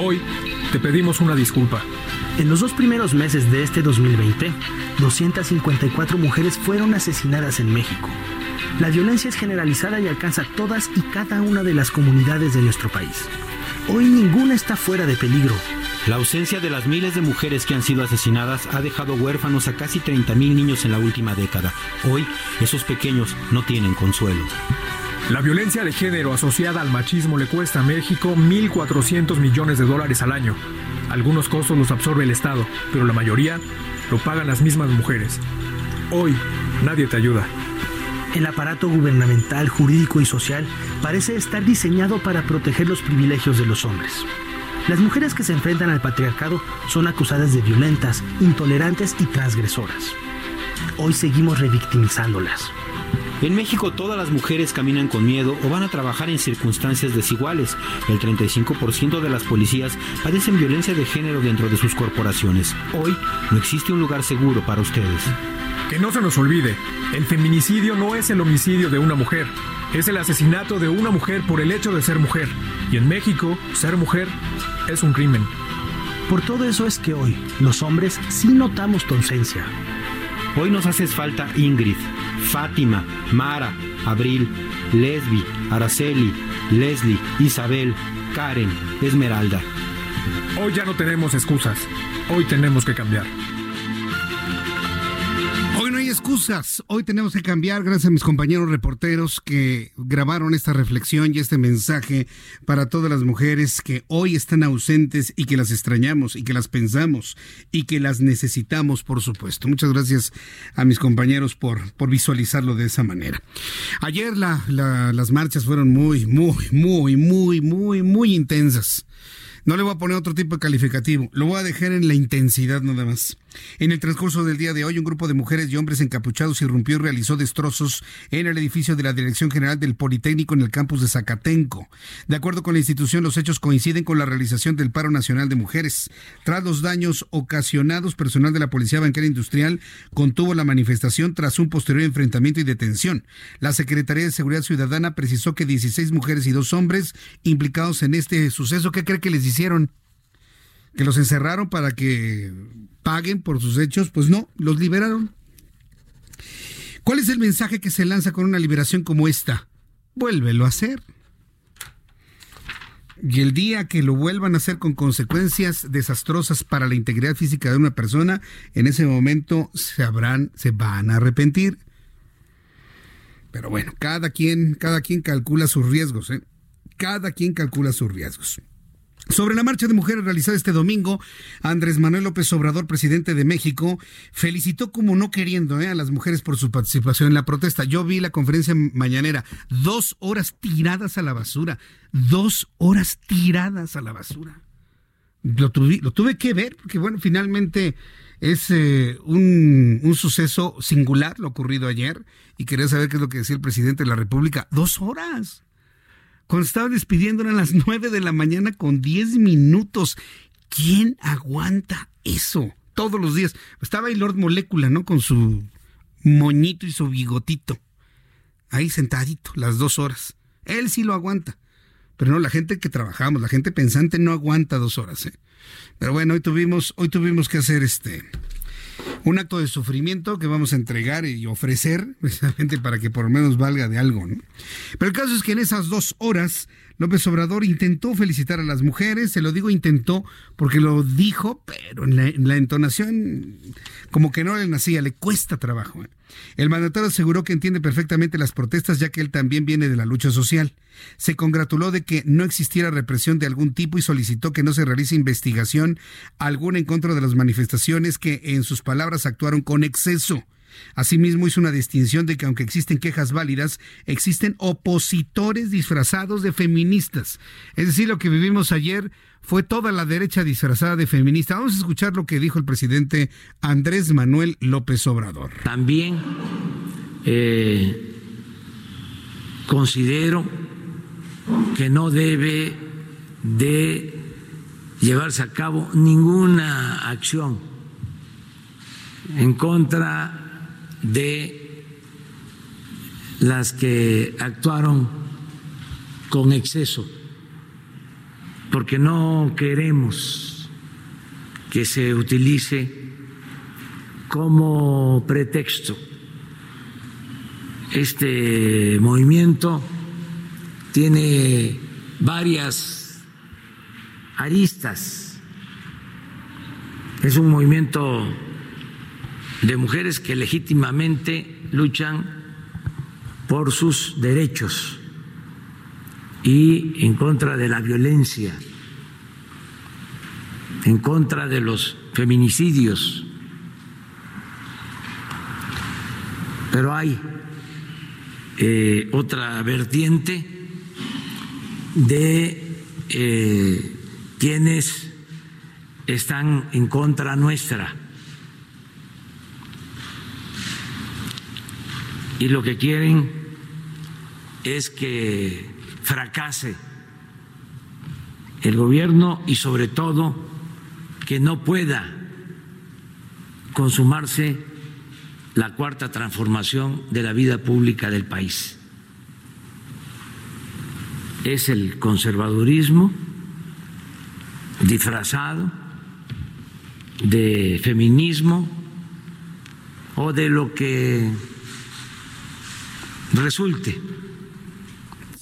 Hoy te pedimos una disculpa. En los dos primeros meses de este 2020, 254 mujeres fueron asesinadas en México. La violencia es generalizada y alcanza todas y cada una de las comunidades de nuestro país. Hoy ninguna está fuera de peligro. La ausencia de las miles de mujeres que han sido asesinadas ha dejado huérfanos a casi 30.000 niños en la última década. Hoy, esos pequeños no tienen consuelo. La violencia de género asociada al machismo le cuesta a México 1.400 millones de dólares al año. Algunos costos los absorbe el Estado, pero la mayoría lo pagan las mismas mujeres. Hoy nadie te ayuda. El aparato gubernamental, jurídico y social parece estar diseñado para proteger los privilegios de los hombres. Las mujeres que se enfrentan al patriarcado son acusadas de violentas, intolerantes y transgresoras. Hoy seguimos revictimizándolas. En México todas las mujeres caminan con miedo o van a trabajar en circunstancias desiguales. El 35% de las policías padecen violencia de género dentro de sus corporaciones. Hoy no existe un lugar seguro para ustedes. Que no se nos olvide, el feminicidio no es el homicidio de una mujer, es el asesinato de una mujer por el hecho de ser mujer. Y en México, ser mujer es un crimen. Por todo eso es que hoy, los hombres sí notamos tu ausencia. Hoy nos haces falta Ingrid, Fátima, Mara, Abril, Lesbi, Araceli, Leslie, Isabel, Karen, Esmeralda. Hoy ya no tenemos excusas. Hoy tenemos que cambiar. Hoy no hay excusas. Hoy tenemos que cambiar gracias a mis compañeros reporteros que grabaron esta reflexión y este mensaje para todas las mujeres que hoy están ausentes y que las extrañamos y que las pensamos y que las necesitamos, por supuesto. Muchas gracias a mis compañeros por, por visualizarlo de esa manera. Ayer las marchas fueron muy, muy, muy, muy, muy, muy intensas. No le voy a poner otro tipo de calificativo, lo voy a dejar en la intensidad nada más. En el transcurso del día de hoy, un grupo de mujeres y hombres encapuchados irrumpió y realizó destrozos en el edificio de la Dirección General del Politécnico en el campus de Zacatenco. De acuerdo con la institución, los hechos coinciden con la realización del paro nacional de mujeres. Tras los daños ocasionados, personal de la Policía Bancaria Industrial contuvo la manifestación tras un posterior enfrentamiento y detención. La Secretaría de Seguridad Ciudadana precisó que 16 mujeres y dos hombres implicados en este suceso, ¿qué cree que les hicieron? ¿Que los encerraron para que paguen por sus hechos? Pues no, los liberaron. ¿Cuál es el mensaje que se lanza con una liberación como esta? Vuélvelo a hacer. Y el día que lo vuelvan a hacer con consecuencias desastrosas para la integridad física de una persona, en ese momento se habrán, se van a arrepentir. Pero bueno, cada quien, cada quien calcula sus riesgos, ¿eh? Cada quien calcula sus riesgos. Sobre la marcha de mujeres realizada este domingo, Andrés Manuel López Obrador, presidente de México, felicitó como no queriendo eh, a las mujeres por su participación en la protesta. Yo vi la conferencia mañanera, dos horas tiradas a la basura, dos horas tiradas a la basura. Lo tuve, lo tuve que ver porque, bueno, finalmente es eh, un, un suceso singular lo ocurrido ayer y quería saber qué es lo que decía el presidente de la República. Dos horas cuando estaba despidiendo eran las 9 de la mañana con 10 minutos. ¿Quién aguanta eso? Todos los días. Estaba ahí Lord Molécula, ¿no? Con su moñito y su bigotito. Ahí sentadito, las dos horas. Él sí lo aguanta. Pero no, la gente que trabajamos, la gente pensante no aguanta dos horas. ¿eh? Pero bueno, hoy tuvimos, hoy tuvimos que hacer este un acto de sufrimiento que vamos a entregar y ofrecer <laughs> precisamente para que por lo menos valga de algo. ¿no? Pero el caso es que en esas dos horas López Obrador intentó felicitar a las mujeres, se lo digo intentó porque lo dijo, pero en la, entonación como que no le nacía, le cuesta trabajo. ¿eh? El mandatario aseguró que entiende perfectamente las protestas ya que él también viene de la lucha social. Se congratuló de que no existiera represión de algún tipo y solicitó que no se realice investigación alguna en contra de las manifestaciones que en sus palabras actuaron con exceso. Asimismo, hizo una distinción de que aunque existen quejas válidas, existen opositores disfrazados de feministas. Es decir, lo que vivimos ayer fue toda la derecha disfrazada de feminista. Vamos a escuchar lo que dijo el presidente Andrés Manuel López Obrador. También eh, considero que no debe de llevarse a cabo ninguna acción en contra de las que actuaron con exceso, porque no queremos que se utilice como pretexto este movimiento tiene varias aristas. Es un movimiento de mujeres que legítimamente luchan por sus derechos y en contra de la violencia, en contra de los feminicidios. Pero hay eh, otra vertiente de eh, quienes están en contra nuestra. Y lo que quieren es que fracase el gobierno y sobre todo que no pueda consumarse la cuarta transformación de la vida pública del país. Es el conservadurismo disfrazado de feminismo o de lo que resulte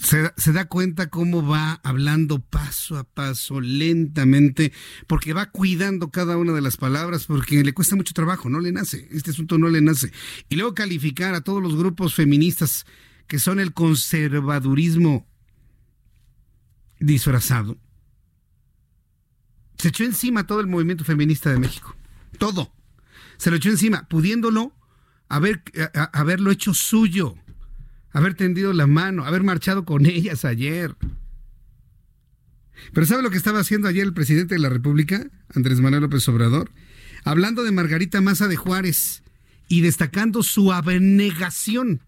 se, da cuenta cómo va hablando paso a paso, lentamente, porque va cuidando cada una de las palabras, porque le cuesta mucho trabajo, no le nace, este asunto no le nace. Y luego calificar a todos los grupos feministas que son el conservadurismo disfrazado. Se echó encima todo el movimiento feminista de México, todo. Se lo echó encima, pudiéndolo haber, haberlo hecho suyo haber tendido la mano, haber marchado con ellas ayer. Pero ¿sabe lo que estaba haciendo ayer el presidente de la República, Andrés Manuel López Obrador? Hablando de Margarita Maza de Juárez y destacando su abnegación.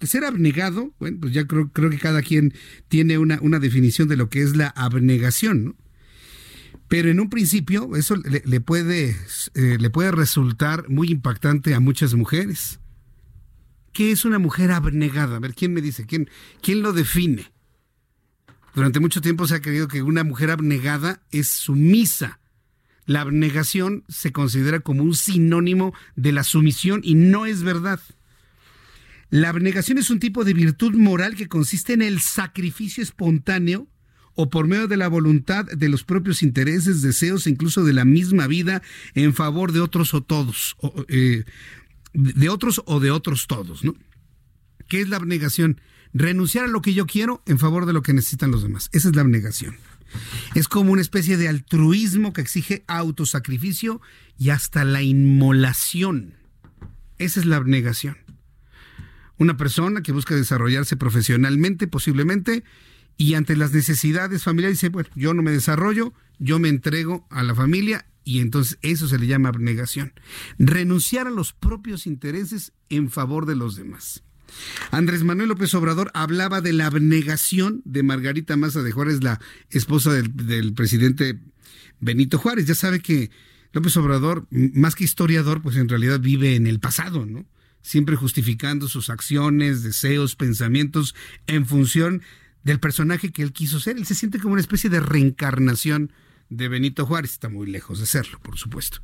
Ser abnegado, bueno, pues ya creo, creo que cada quien tiene una, una, definición de lo que es la abnegación, ¿no? Pero en un principio eso le, puede, eh, le puede resultar muy impactante a muchas mujeres. ¿Qué es una mujer abnegada? A ver, ¿quién me dice? ¿Quién, quién lo define? Durante mucho tiempo se ha creído que una mujer abnegada es sumisa. La abnegación se considera como un sinónimo de la sumisión y no es verdad. La abnegación es un tipo de virtud moral que consiste en el sacrificio espontáneo o por medio de la voluntad de los propios intereses, deseos incluso de la misma vida en favor de otros o todos. Eh, de otros o de otros todos, ¿no? ¿Qué es la abnegación? Renunciar a lo que yo quiero en favor de lo que necesitan los demás. Esa es la abnegación. Es como una especie de altruismo que exige autosacrificio y hasta la inmolación. Esa es la abnegación. Una persona que busca desarrollarse profesionalmente, posiblemente, y ante las necesidades familiares dice, bueno, yo no me desarrollo, yo me entrego a la familia y entonces eso se le llama abnegación. Renunciar a los propios intereses en favor de los demás. Andrés Manuel López Obrador hablaba de la abnegación de Margarita Maza de Juárez, la esposa del, del presidente Benito Juárez. Ya sabe que López Obrador, más que historiador, pues en realidad vive en el pasado, ¿no? Siempre justificando sus acciones, deseos, pensamientos en función del personaje que él quiso ser. Él se siente como una especie de reencarnación de Benito Juárez. Está muy lejos de serlo, por supuesto.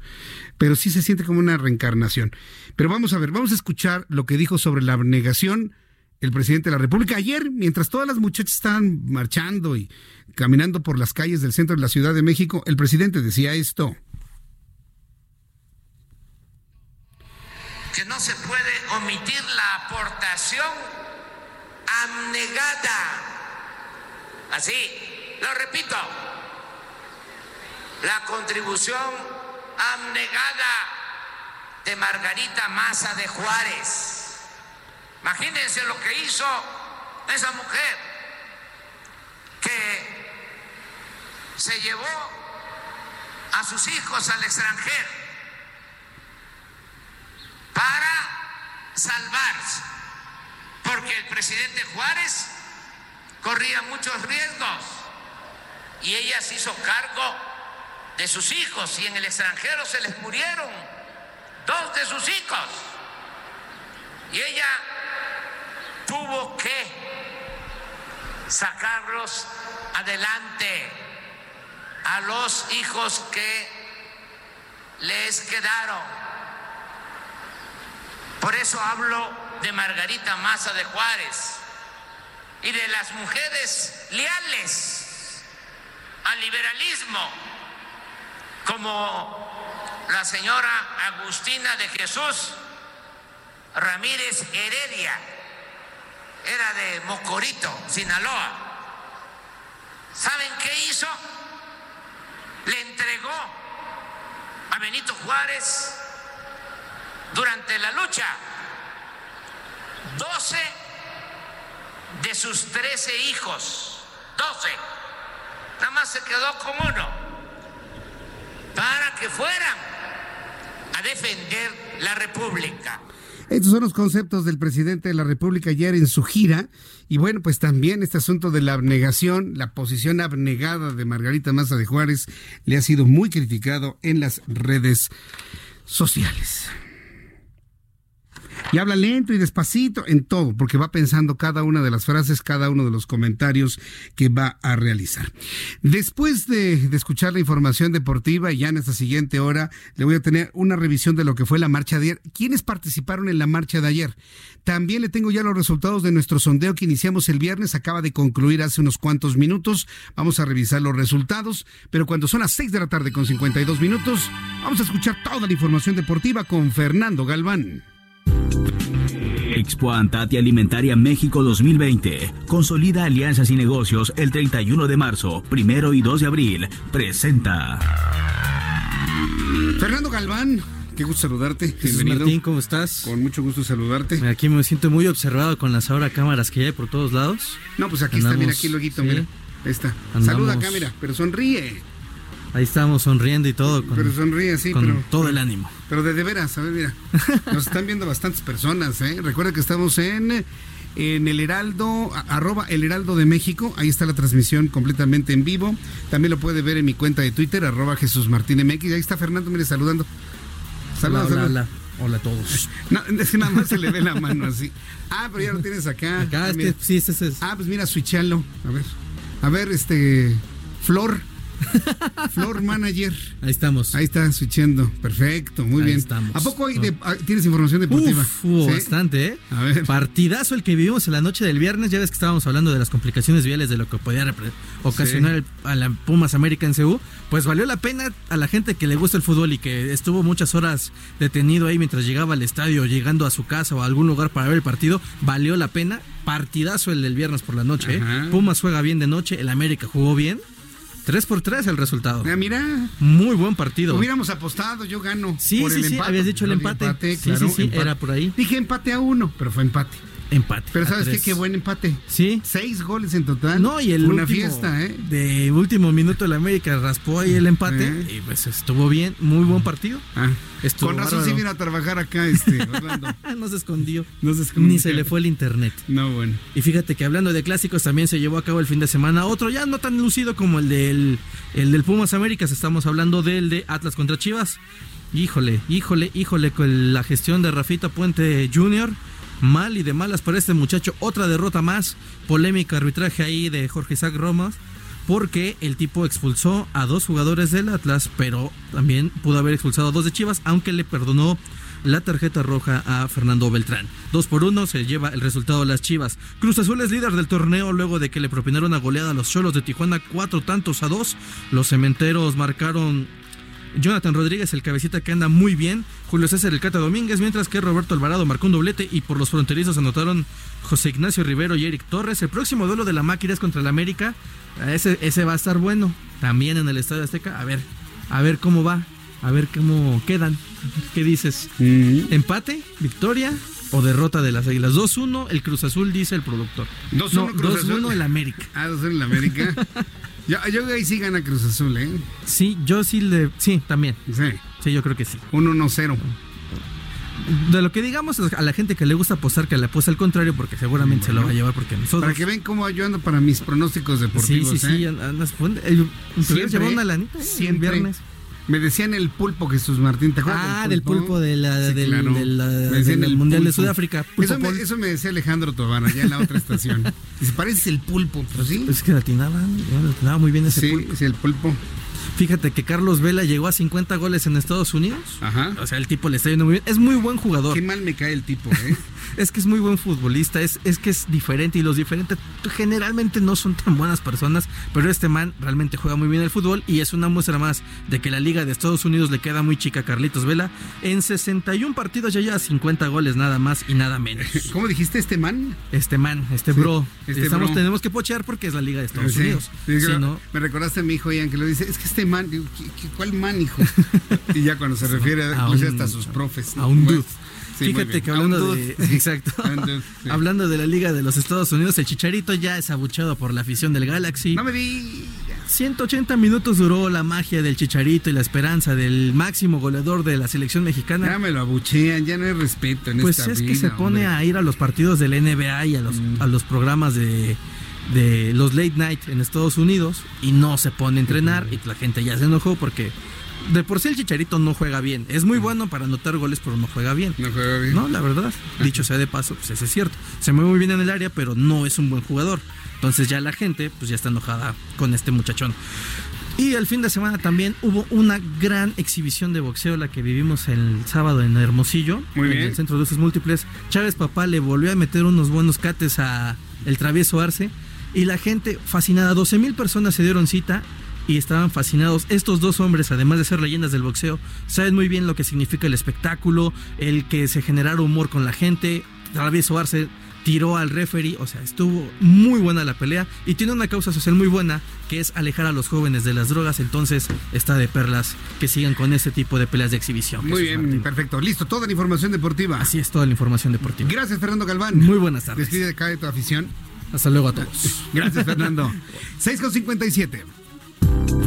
Pero sí se siente como una reencarnación. Pero vamos a ver, vamos a escuchar lo que dijo sobre la abnegación el presidente de la República. Ayer, mientras todas las muchachas estaban marchando y caminando por las calles del centro de la Ciudad de México, el presidente decía esto. Que no se puede omitir la aportación abnegada. Así, lo repito, la contribución abnegada de Margarita Maza de Juárez. Imagínense lo que hizo esa mujer que se llevó a sus hijos al extranjero para salvarse, porque el presidente Juárez corría muchos riesgos y ella se hizo cargo de sus hijos y en el extranjero se les murieron dos de sus hijos. Y ella tuvo que sacarlos adelante a los hijos que les quedaron. Por eso hablo de Margarita Maza de Juárez y de las mujeres leales al liberalismo como la señora Agustina de Jesús Ramírez Heredia, era de Mocorito, Sinaloa. ¿Saben qué hizo? Le entregó a Benito Juárez durante la lucha 12 de sus 13 hijos, 12, nada más se quedó con uno, para que fueran a defender la República. Estos son los conceptos del presidente de la República ayer en su gira. Y bueno, pues también este asunto de la abnegación, la posición abnegada de Margarita Maza de Juárez, le ha sido muy criticado en las redes sociales. Y habla lento y despacito en todo, porque va pensando cada una de las frases, cada uno de los comentarios que va a realizar. Después de, escuchar la información deportiva, ya en esta siguiente hora, le voy a tener una revisión de lo que fue la marcha de ayer. ¿Quiénes participaron en la marcha de ayer? También le tengo ya los resultados de nuestro sondeo que iniciamos el viernes, acaba de concluir hace unos cuantos minutos. Vamos a revisar los resultados, pero cuando son las 6 de la tarde con 52 minutos, vamos a escuchar toda la información deportiva con Fernando Galván. Expo Antati Alimentaria México 2020. Consolida alianzas y negocios el 31 de marzo, primero y 2 de abril. Presenta. Fernando Galván. Qué gusto saludarte. Jesús Martín, ¿cómo estás? Con mucho gusto saludarte. Aquí me siento muy observado con las ahora cámaras que hay por todos lados. No, pues aquí Andamos, está, mira, aquí luego, ¿sí? mira. Ahí está. Andamos. Saluda acá, mira, pero sonríe. Ahí estamos sonriendo y todo. Con, pero sonríe, sí, con pero, todo el ánimo. Pero de, de veras, a ver, mira. <laughs> Nos están viendo bastantes personas, ¿eh? Recuerda que estamos en, en el Heraldo, arroba el Heraldo de México. Ahí está la transmisión completamente en vivo. También lo puede ver en mi cuenta de Twitter, arroba Jesús Martín MX. Ahí está Fernando, mire, saludando. Saluda, hola, hola, hola. Hola a todos. <laughs> No, es que nada más se le ve la mano así. Ah, pero ya lo tienes acá. Acá, ah, este, sí, este es. Ah, pues mira, switchalo. A ver. A ver, este. Flor. <laughs> Flor Manager. Ahí estamos. Ahí está switchando. Perfecto, muy Ahí bien. Estamos. ¿A poco hay de, tienes información deportiva? Uf, bastante, ¿eh? A ver. Partidazo el que vivimos en la noche del viernes. Ya ves que estábamos hablando de las complicaciones viales de lo que podía ocasionar sí. el, a la Pumas América en CU. Pues valió la pena a la gente que le gusta el fútbol y que estuvo muchas horas detenido ahí mientras llegaba al estadio, llegando a su casa o a algún lugar para ver el partido. Valió la pena. Partidazo el del viernes por la noche. ¿eh? Pumas juega bien de noche. El América jugó bien. 3 por 3 el resultado. Ah, mira. Muy buen partido. Hubiéramos apostado, yo gano. Sí, por sí, el sí. empate. Habías dicho el empate. sí, sí, sí. empate. Era por ahí. Dije empate a uno, pero fue empate. Empate. Pero ¿sabes qué? Qué buen empate. Sí. Seis goles en total. No, y el Una último, fiesta, ¿eh? De último minuto el América raspó ahí el empate Eh. y pues estuvo bien, muy buen partido. Ah, Estuvo Con razón bárbaro. sí vino a trabajar acá, este, <laughs> Orlando. no se escondió. <laughs> No se escondió. Ni se le fue el internet. No, bueno. Y fíjate que hablando de clásicos también se llevó a cabo el fin de semana otro ya no tan lucido como el del el del Pumas Américas, estamos hablando del de Atlas contra Chivas. Híjole, híjole, híjole con la gestión de Rafita Puente Jr. Mal y de malas para este muchacho. Otra derrota más. Polémica arbitraje ahí de Jorge Isaac Romas. Porque el tipo expulsó a dos jugadores del Atlas, pero también pudo haber expulsado a dos de Chivas, aunque le perdonó la tarjeta roja a Fernando Beltrán. Dos por uno se lleva el resultado de las Chivas. Cruz Azul es líder del torneo luego de que le propinaron una goleada a los Cholos de Tijuana, cuatro tantos a dos. Los cementeros marcaron Jonathan Rodríguez, el cabecita que anda muy bien, Julio César el Cata Domínguez, mientras que Roberto Alvarado marcó un doblete y por los fronterizos anotaron José Ignacio Rivero y Eric Torres. El próximo duelo de la máquina es contra el América. Ese, ese va a estar bueno. También en el Estadio Azteca. A ver, a ver cómo va. A ver cómo quedan. ¿Qué dices? ¿Empate? ¿Victoria? ¿O derrota de las Águilas? 2-1 el Cruz Azul, dice el productor. 2-1 no, Cruz Azul. 2-1 el América. Ah, 2-1 el América. <laughs> yo, yo ahí sí gana Cruz Azul, ¿eh? Sí, yo sí le... Sí, también. Sí. Sí, yo creo que sí. Un 1-0. De lo que digamos a la gente que le gusta apostar, que le apuesta al contrario, porque seguramente se lo va a llevar porque nosotros... Para que ven cómo yo ando para mis pronósticos deportivos. Sí, sí, sí. ¿eh? Andas, el, Siempre, llevó una lanita ¿eh? siempre. el viernes. Me decían el pulpo Jesús Martín, ¿te acuerdas? Ah, del pulpo, de la, Sí, del, claro. de la- Me del decían el Mundial de. Sudáfrica. Eso me, eso me decía Alejandro Tobar allá en la otra estación. <laughs> Dice, pareces el pulpo. Pues sí. Es que latinaba, latinaba muy bien ese Sí, pulpo. sí, el pulpo. Fíjate que Carlos Vela llegó a 50 goles en Estados Unidos. Ajá. O sea, el tipo le está yendo muy bien. Es muy buen jugador. Qué mal me cae el tipo, ¿eh? <laughs> Es que es muy buen futbolista, es, es que es diferente y los diferentes generalmente no son tan buenas personas, pero este man realmente juega muy bien el fútbol y es una muestra más de que la liga de Estados Unidos le queda muy chica a Carlitos Vela. En 61 partidos ya lleva 50 goles nada más y nada menos. <laughs> ¿Cómo dijiste este man? Este man, este Sí, bro. este Estamos, bro. tenemos que pochear porque es la liga de Estados Sí. Unidos. Sí, Si no, Me recordaste a mi hijo Ian que lo dice, es que este man, digo, ¿qué- qué- ¿cuál man, hijo? <laughs> y ya cuando se <laughs> refiere A un- hasta a sus <laughs> profes. a un dude. sí, Fíjate que hablando dude, de, sí. Exacto. Hablando de la Liga de los Estados Unidos, el Chicharito ya es abuchado por la afición del Galaxy. No me digas. 180 minutos duró la magia del Chicharito y la esperanza del máximo goleador de la selección mexicana. Ya me lo abuchean, ya no hay respeto en pues esta es que se pone a ir a los partidos del NBA y a los, Mm. a los programas de, de los late night en Estados Unidos y no se pone a entrenar y la gente ya se enojó porque de por sí el Chicharito no juega bien. Es muy bueno para anotar goles, pero no juega bien. No juega bien. No, la verdad. Dicho sea de paso, pues eso es cierto. Se mueve muy bien en el área, pero no es un buen jugador. Entonces ya la gente pues ya está enojada con este muchachón. Y el fin de semana también hubo una gran exhibición de boxeo, la que vivimos el sábado en Hermosillo, Muy en bien. el Centro de Usos Múltiples. Chávez Papá le volvió a meter unos buenos cates a el travieso Arce y la gente fascinada, 12 mil personas se dieron cita y estaban fascinados. Estos dos hombres, además de ser leyendas del boxeo, saben muy bien lo que significa el espectáculo, el que se generara humor con la gente. Travieso Arce tiró al referee, o sea, estuvo muy buena la pelea y tiene una causa social muy buena que es alejar a los jóvenes de las drogas, entonces está de perlas que sigan con ese tipo de peleas de exhibición. Muy bien, Martín. perfecto. Listo, toda la información deportiva. Así es toda la información deportiva. Gracias, Fernando Galván. Muy buenas tardes. Despide acá de tu afición. Hasta luego a todos. Gracias, Fernando. <laughs> 6 con 57.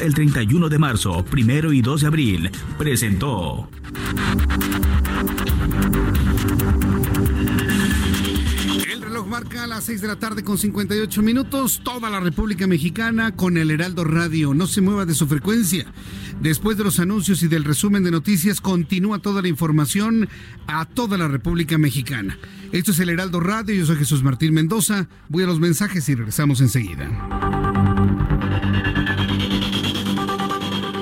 el 31 de marzo, 1 y 2 de abril. Presentó. El reloj marca las 6 de la tarde con 58 minutos. Toda la República Mexicana con el Heraldo Radio. No se mueva de su frecuencia. Después de los anuncios y del resumen de noticias, continúa toda la información a toda la República Mexicana. Esto es el Heraldo Radio. Yo soy Jesús Martín Mendoza. Voy a los mensajes y regresamos enseguida.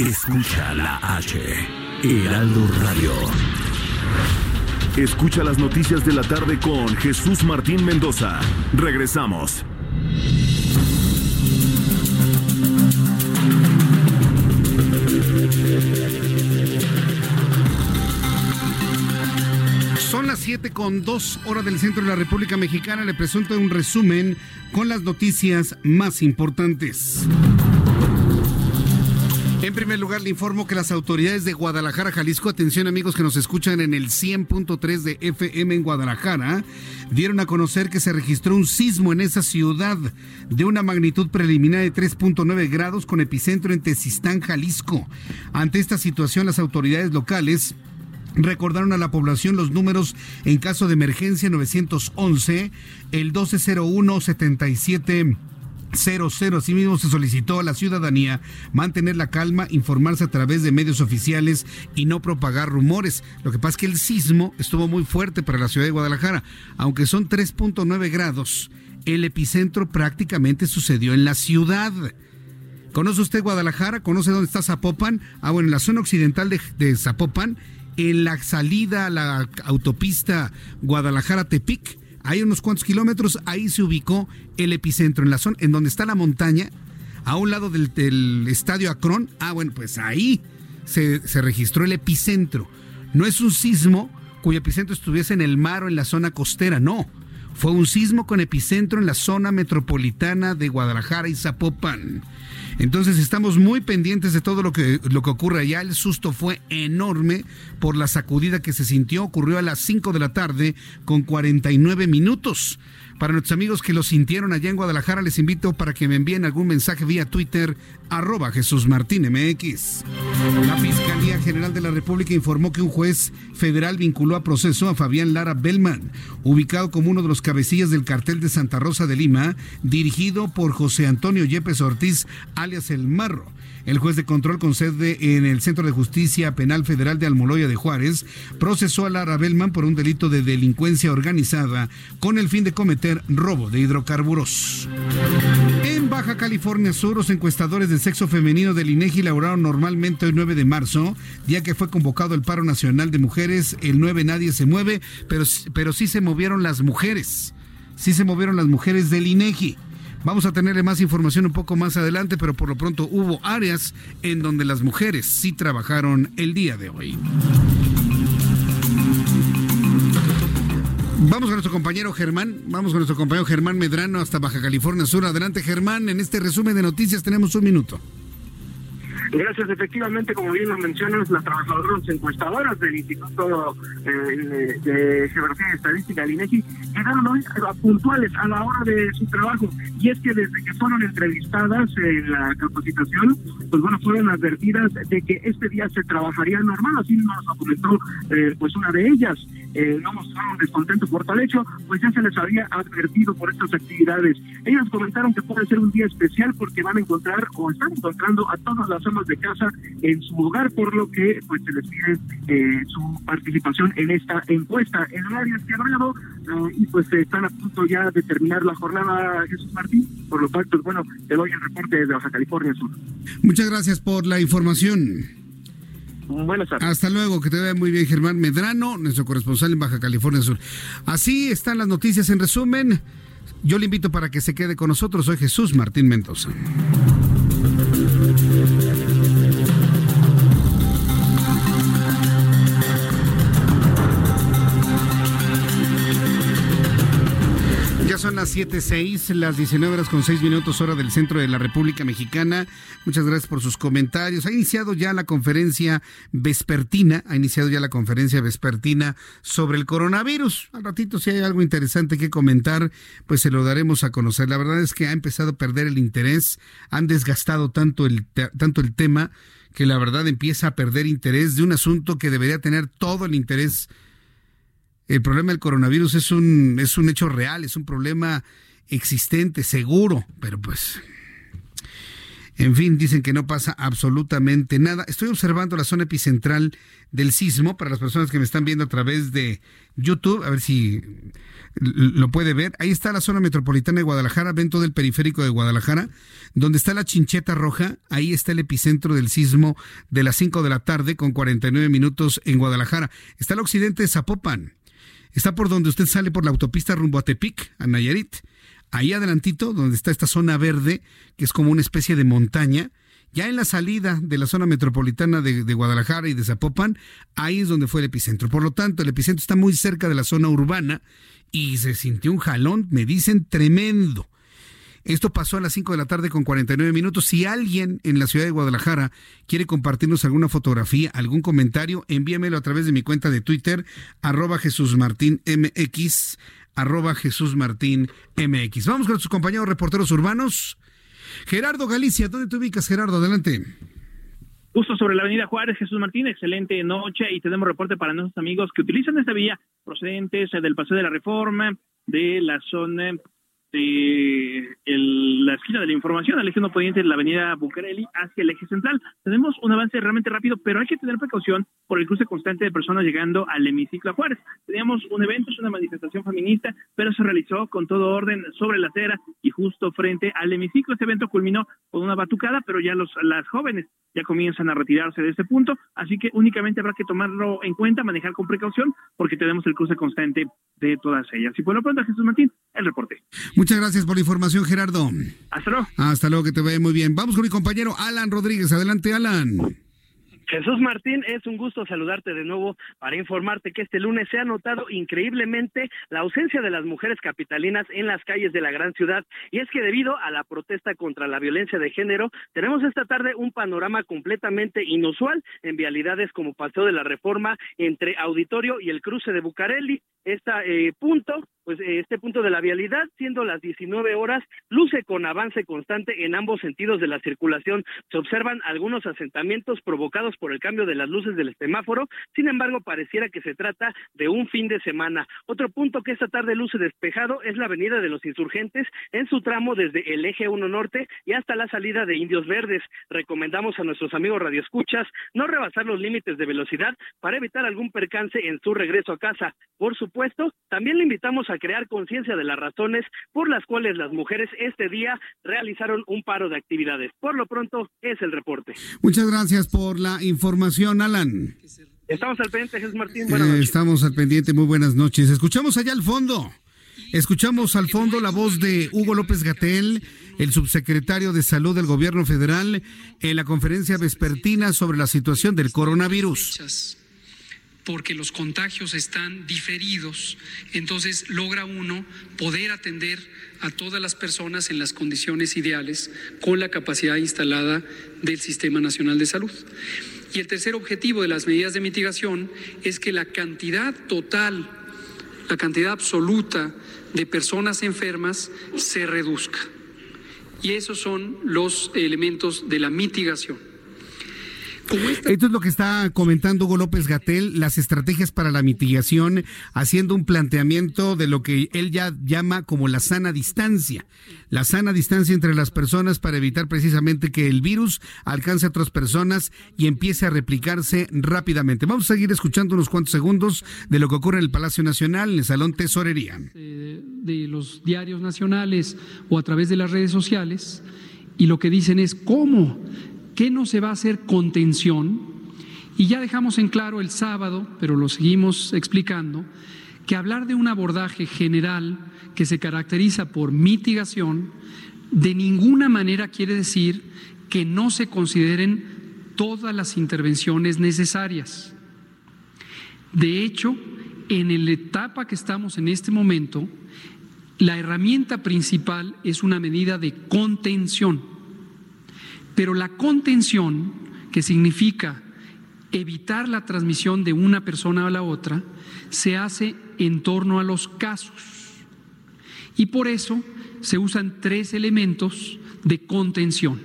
Escucha la H. Heraldo Radio. Escucha las noticias de la tarde con Jesús Martín Mendoza. Regresamos. Son las 7 con 2 horas del centro de la República Mexicana. Le presento un resumen con las noticias más importantes. En primer lugar, le informo que las autoridades de Guadalajara, Jalisco, atención amigos que nos escuchan en el 100.3 de FM en Guadalajara, dieron a conocer que se registró un sismo en esa ciudad de una magnitud preliminar de 3.9 grados con epicentro en Tezistán, Jalisco. Ante esta situación, las autoridades locales Recordaron a la población los números en caso de emergencia 911, el 1201 77 00. Asimismo, se solicitó a la ciudadanía mantener la calma, informarse a través de medios oficiales y no propagar rumores. Lo que pasa es que el sismo estuvo muy fuerte para la ciudad de Guadalajara. Aunque son 3.9 grados, el epicentro prácticamente sucedió en la ciudad. ¿Conoce usted Guadalajara? ¿Conoce dónde está Zapopan? Ah, bueno, en la zona occidental de, de Zapopan en la salida a la autopista Guadalajara-Tepic, hay unos cuantos kilómetros, ahí se ubicó el epicentro, en la zona, en donde está la montaña, a un lado del, estadio Acron. Ah, bueno, pues ahí se, se registró el epicentro. No es un sismo cuyo epicentro estuviese en el mar o en la zona costera, no. Fue un sismo con epicentro en la zona metropolitana de Guadalajara y Zapopan. Entonces estamos muy pendientes de todo lo que, lo que ocurre allá. El susto fue enorme por la sacudida que se sintió. Ocurrió a las 5 de la tarde con 49 minutos. Para nuestros amigos que lo sintieron allá en Guadalajara, les invito para que me envíen algún mensaje vía Twitter, arroba Jesús Martín MX. La Fiscalía General de la República informó que un juez federal vinculó a proceso a Fabián Lara Bellman, ubicado como uno de los cabecillas del cartel de Santa Rosa de Lima, dirigido por José Antonio Yepes Ortiz, alias El Marro el juez de control con sede en el Centro de Justicia Penal Federal de Almoloya de Juárez procesó a Lara Bellman por un delito de delincuencia organizada con el fin de cometer robo de hidrocarburos. En Baja California Sur, los encuestadores de sexo femenino del INEGI laboraron normalmente el 9 de marzo, día que fue convocado el paro nacional de mujeres. El 9 nadie se mueve, pero, pero sí se movieron las mujeres. Sí se movieron las mujeres del INEGI. Vamos a tenerle más información un poco más adelante, pero por lo pronto hubo áreas en donde las mujeres sí trabajaron el día de hoy. Vamos con nuestro compañero Germán, vamos con nuestro compañero Germán Medrano hasta Baja California Sur. Adelante Germán, en este resumen de noticias tenemos un minuto. Gracias, efectivamente, como bien lo mencionas, las trabajadoras encuestadoras del Instituto eh, de Geografía y Estadística, el INEGI, llegaron hoy puntuales a la hora de su trabajo. Y es que desde que fueron entrevistadas en la capacitación, pues bueno, fueron advertidas de que este día se trabajaría normal, así nos lo comentó eh, pues una de ellas. Eh, no mostraron descontento por tal hecho, pues ya se les había advertido por estas actividades. Ellas comentaron que puede ser un día especial porque van a encontrar o están encontrando a todas las amas de casa en su hogar, por lo que pues se les pide eh, su participación en esta encuesta. En el área Quebrado eh, y pues están a punto ya de terminar la jornada Jesús Martín, por lo cual pues bueno, te doy el reporte de Baja California Sur. Muchas gracias por la información. Buenas tardes. Hasta luego, que te vea muy bien Germán Medrano, nuestro corresponsal en Baja California Sur. Así están las noticias en resumen. Yo le invito para que se quede con nosotros. Soy Jesús Martín Mendoza. Son las 7.06, las 19 horas con 6 minutos hora del centro de la República Mexicana. Muchas gracias por sus comentarios. Ha iniciado ya la conferencia vespertina, ha iniciado ya la conferencia vespertina sobre el coronavirus. Al ratito si hay algo interesante que comentar, pues se lo daremos a conocer. La verdad es que ha empezado a perder el interés, han desgastado tanto el, tanto el tema que la verdad empieza a perder interés de un asunto que debería tener todo el interés el problema del coronavirus es un, es un hecho real, es un problema existente, seguro, pero pues... En fin, dicen que no pasa absolutamente nada. Estoy observando la zona epicentral del sismo para las personas que me están viendo a través de YouTube, a ver si lo puede ver. Ahí está la zona metropolitana de Guadalajara, ven todo el periférico de Guadalajara, donde está la chincheta roja, ahí está el epicentro del sismo de las 5 de la tarde con 49 minutos en Guadalajara. Está el occidente de Zapopan, Está por donde usted sale por la autopista rumbo a Tepic, a Nayarit. Ahí adelantito, donde está esta zona verde, que es como una especie de montaña, ya en la salida de la zona metropolitana de, de, Guadalajara y de Zapopan, ahí es donde fue el epicentro. Por lo tanto, el epicentro está muy cerca de la zona urbana y se sintió un jalón, me dicen, tremendo. Esto pasó a las 5 de la tarde con 49 minutos. Si alguien en la ciudad de Guadalajara quiere compartirnos alguna fotografía, algún comentario, envíamelo a través de mi cuenta de Twitter, arroba Jesús Martín MX, arroba Jesús Martín MX. Vamos con sus compañeros reporteros urbanos. Gerardo Galicia, ¿dónde te ubicas, Gerardo? Adelante. Justo sobre la avenida Juárez, Jesús Martín, excelente noche y tenemos reporte para nuestros amigos que utilizan esta vía procedentes del Paseo de la Reforma, de la zona de el- la esquina de la información, al eje no poniente de la avenida Bucareli hacia el eje central. Tenemos un avance realmente rápido, pero hay que tener precaución por el cruce constante de personas llegando al hemiciclo a Juárez. Teníamos un evento, es una manifestación feminista, pero se realizó con todo orden sobre la acera y justo frente al hemiciclo. Este evento culminó con una batucada, pero ya los, las jóvenes ya comienzan a retirarse de este punto, así que únicamente habrá que tomarlo en cuenta, manejar con precaución, porque tenemos el cruce constante de todas ellas. Y por lo pronto, Jesús Martín, el reporte. Muchas gracias por la información, Gerardo. Hasta luego. Hasta luego, que te vaya muy bien. Vamos con mi compañero Alan Rodríguez. Adelante, Alan. Jesús Martín, es un gusto saludarte de nuevo para informarte que este lunes se ha notado increíblemente la ausencia de las mujeres capitalinas en las calles de la gran ciudad. Y es que debido a la protesta contra la violencia de género, tenemos esta tarde un panorama completamente inusual en vialidades como Paseo de la Reforma entre Auditorio y el cruce de Bucareli. Este punto, pues eh, este punto de la vialidad, siendo las 19 horas, luce con avance constante en ambos sentidos de la circulación. Se observan algunos asentamientos provocados por el cambio de las luces del semáforo, sin embargo, pareciera que se trata de un fin de semana. Otro punto que esta tarde luce despejado es la avenida de los insurgentes en su tramo desde el eje 1 norte y hasta la salida de Indios Verdes. Recomendamos a nuestros amigos radioescuchas no rebasar los límites de velocidad para evitar algún percance en su regreso a casa. Por supuesto, también le invitamos a crear conciencia de las razones por las cuales las mujeres este día realizaron un paro de actividades. Por lo pronto, es el reporte. Muchas gracias por la información, Alan. Estamos al pendiente, Jesús Martín. Eh, Buenas noches. estamos al pendiente. Muy buenas noches. Escuchamos allá al fondo. Escuchamos al fondo la voz de Hugo López Gatel, el subsecretario de Salud del Gobierno Federal, en la conferencia vespertina sobre la situación del coronavirus. Porque los contagios están diferidos, entonces logra uno poder atender a todas las personas en las condiciones ideales con la capacidad instalada del Sistema Nacional de Salud. Y el tercer objetivo de las medidas de mitigación es que la cantidad total, la cantidad absoluta de personas enfermas se reduzca. Y esos son los elementos de la mitigación. Esto es lo que está comentando Hugo López Gatel, las estrategias para la mitigación, haciendo un planteamiento de lo que él ya llama como la sana distancia. La sana distancia entre las personas para evitar precisamente que el virus alcance a otras personas y empiece a replicarse rápidamente. Vamos a seguir escuchando unos cuantos segundos de lo que ocurre en el Palacio Nacional, en el Salón Tesorería. eh, de los diarios nacionales o a través de las redes sociales y lo que dicen es cómo, qué no se va a hacer contención y ya dejamos en claro el sábado, pero lo seguimos explicando, que hablar de un abordaje general que se caracteriza por mitigación de ninguna manera quiere decir que no se consideren todas las intervenciones necesarias. De hecho, en la etapa que estamos en este momento, la herramienta principal es una medida de contención. Pero la contención, que significa evitar la transmisión de una persona a la otra, se hace en torno a los casos. Y por eso se usan tres elementos de contención.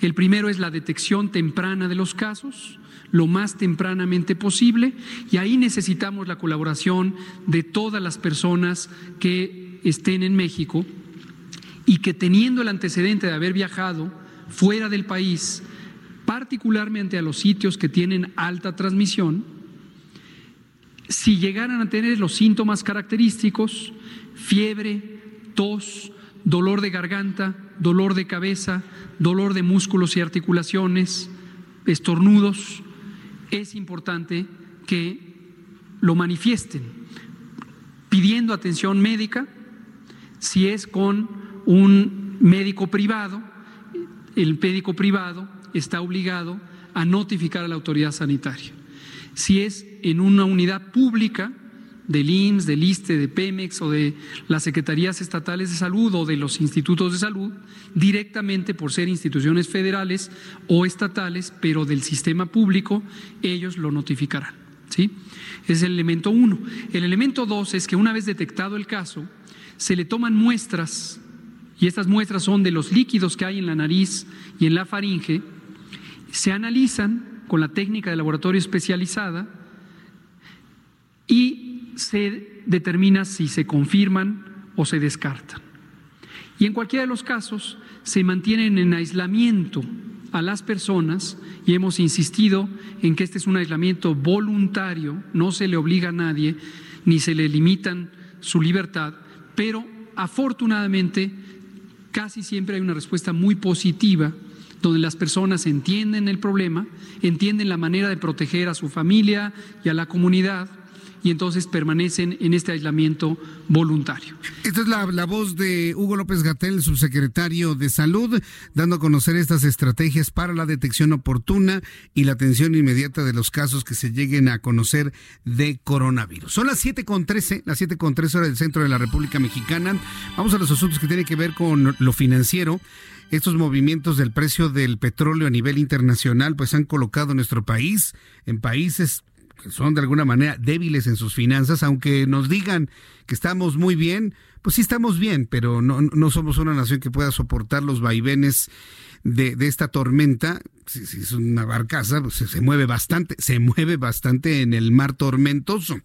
El primero es la detección temprana de los casos, lo más tempranamente posible, y ahí necesitamos la colaboración de todas las personas que estén en México y que teniendo el antecedente de haber viajado fuera del país, particularmente a los sitios que tienen alta transmisión, si llegaran a tener los síntomas característicos, fiebre, tos, dolor de garganta, dolor de cabeza, dolor de músculos y articulaciones, estornudos, es importante que lo manifiesten pidiendo atención médica, si es con un médico privado, el médico privado está obligado a notificar a la autoridad sanitaria. Si es en una unidad pública del IMSS, del ISTE, de Pemex o de las secretarías estatales de salud o de los institutos de salud, directamente por ser instituciones federales o estatales, pero del sistema público, ellos lo notificarán. ¿sí? Es el elemento uno. El elemento dos es que una vez detectado el caso, se le toman muestras, y estas muestras son de los líquidos que hay en la nariz y en la faringe, se analizan con la técnica de laboratorio especializada y se determina si se confirman o se descartan. Y en cualquiera de los casos se mantienen en aislamiento a las personas y hemos insistido en que este es un aislamiento voluntario, no se le obliga a nadie ni se le limitan su libertad, pero afortunadamente casi siempre hay una respuesta muy positiva donde las personas entienden el problema, entienden la manera de proteger a su familia y a la comunidad y entonces permanecen en este aislamiento voluntario. Esta es la, la voz de Hugo López Gatel, subsecretario de Salud, dando a conocer estas estrategias para la detección oportuna y la atención inmediata de los casos que se lleguen a conocer de coronavirus. Son las 7 con 13, las 7 con 13 horas del centro de la República Mexicana. Vamos a los asuntos que tienen que ver con lo financiero estos movimientos del precio del petróleo a nivel internacional pues han colocado nuestro país en países son de alguna manera débiles en sus finanzas, aunque nos digan que estamos muy bien, pues sí estamos bien, pero no, no somos una nación que pueda soportar los vaivenes de, de esta tormenta. Si, es una barcaza, pues se, se mueve bastante, se mueve bastante en el mar tormentoso.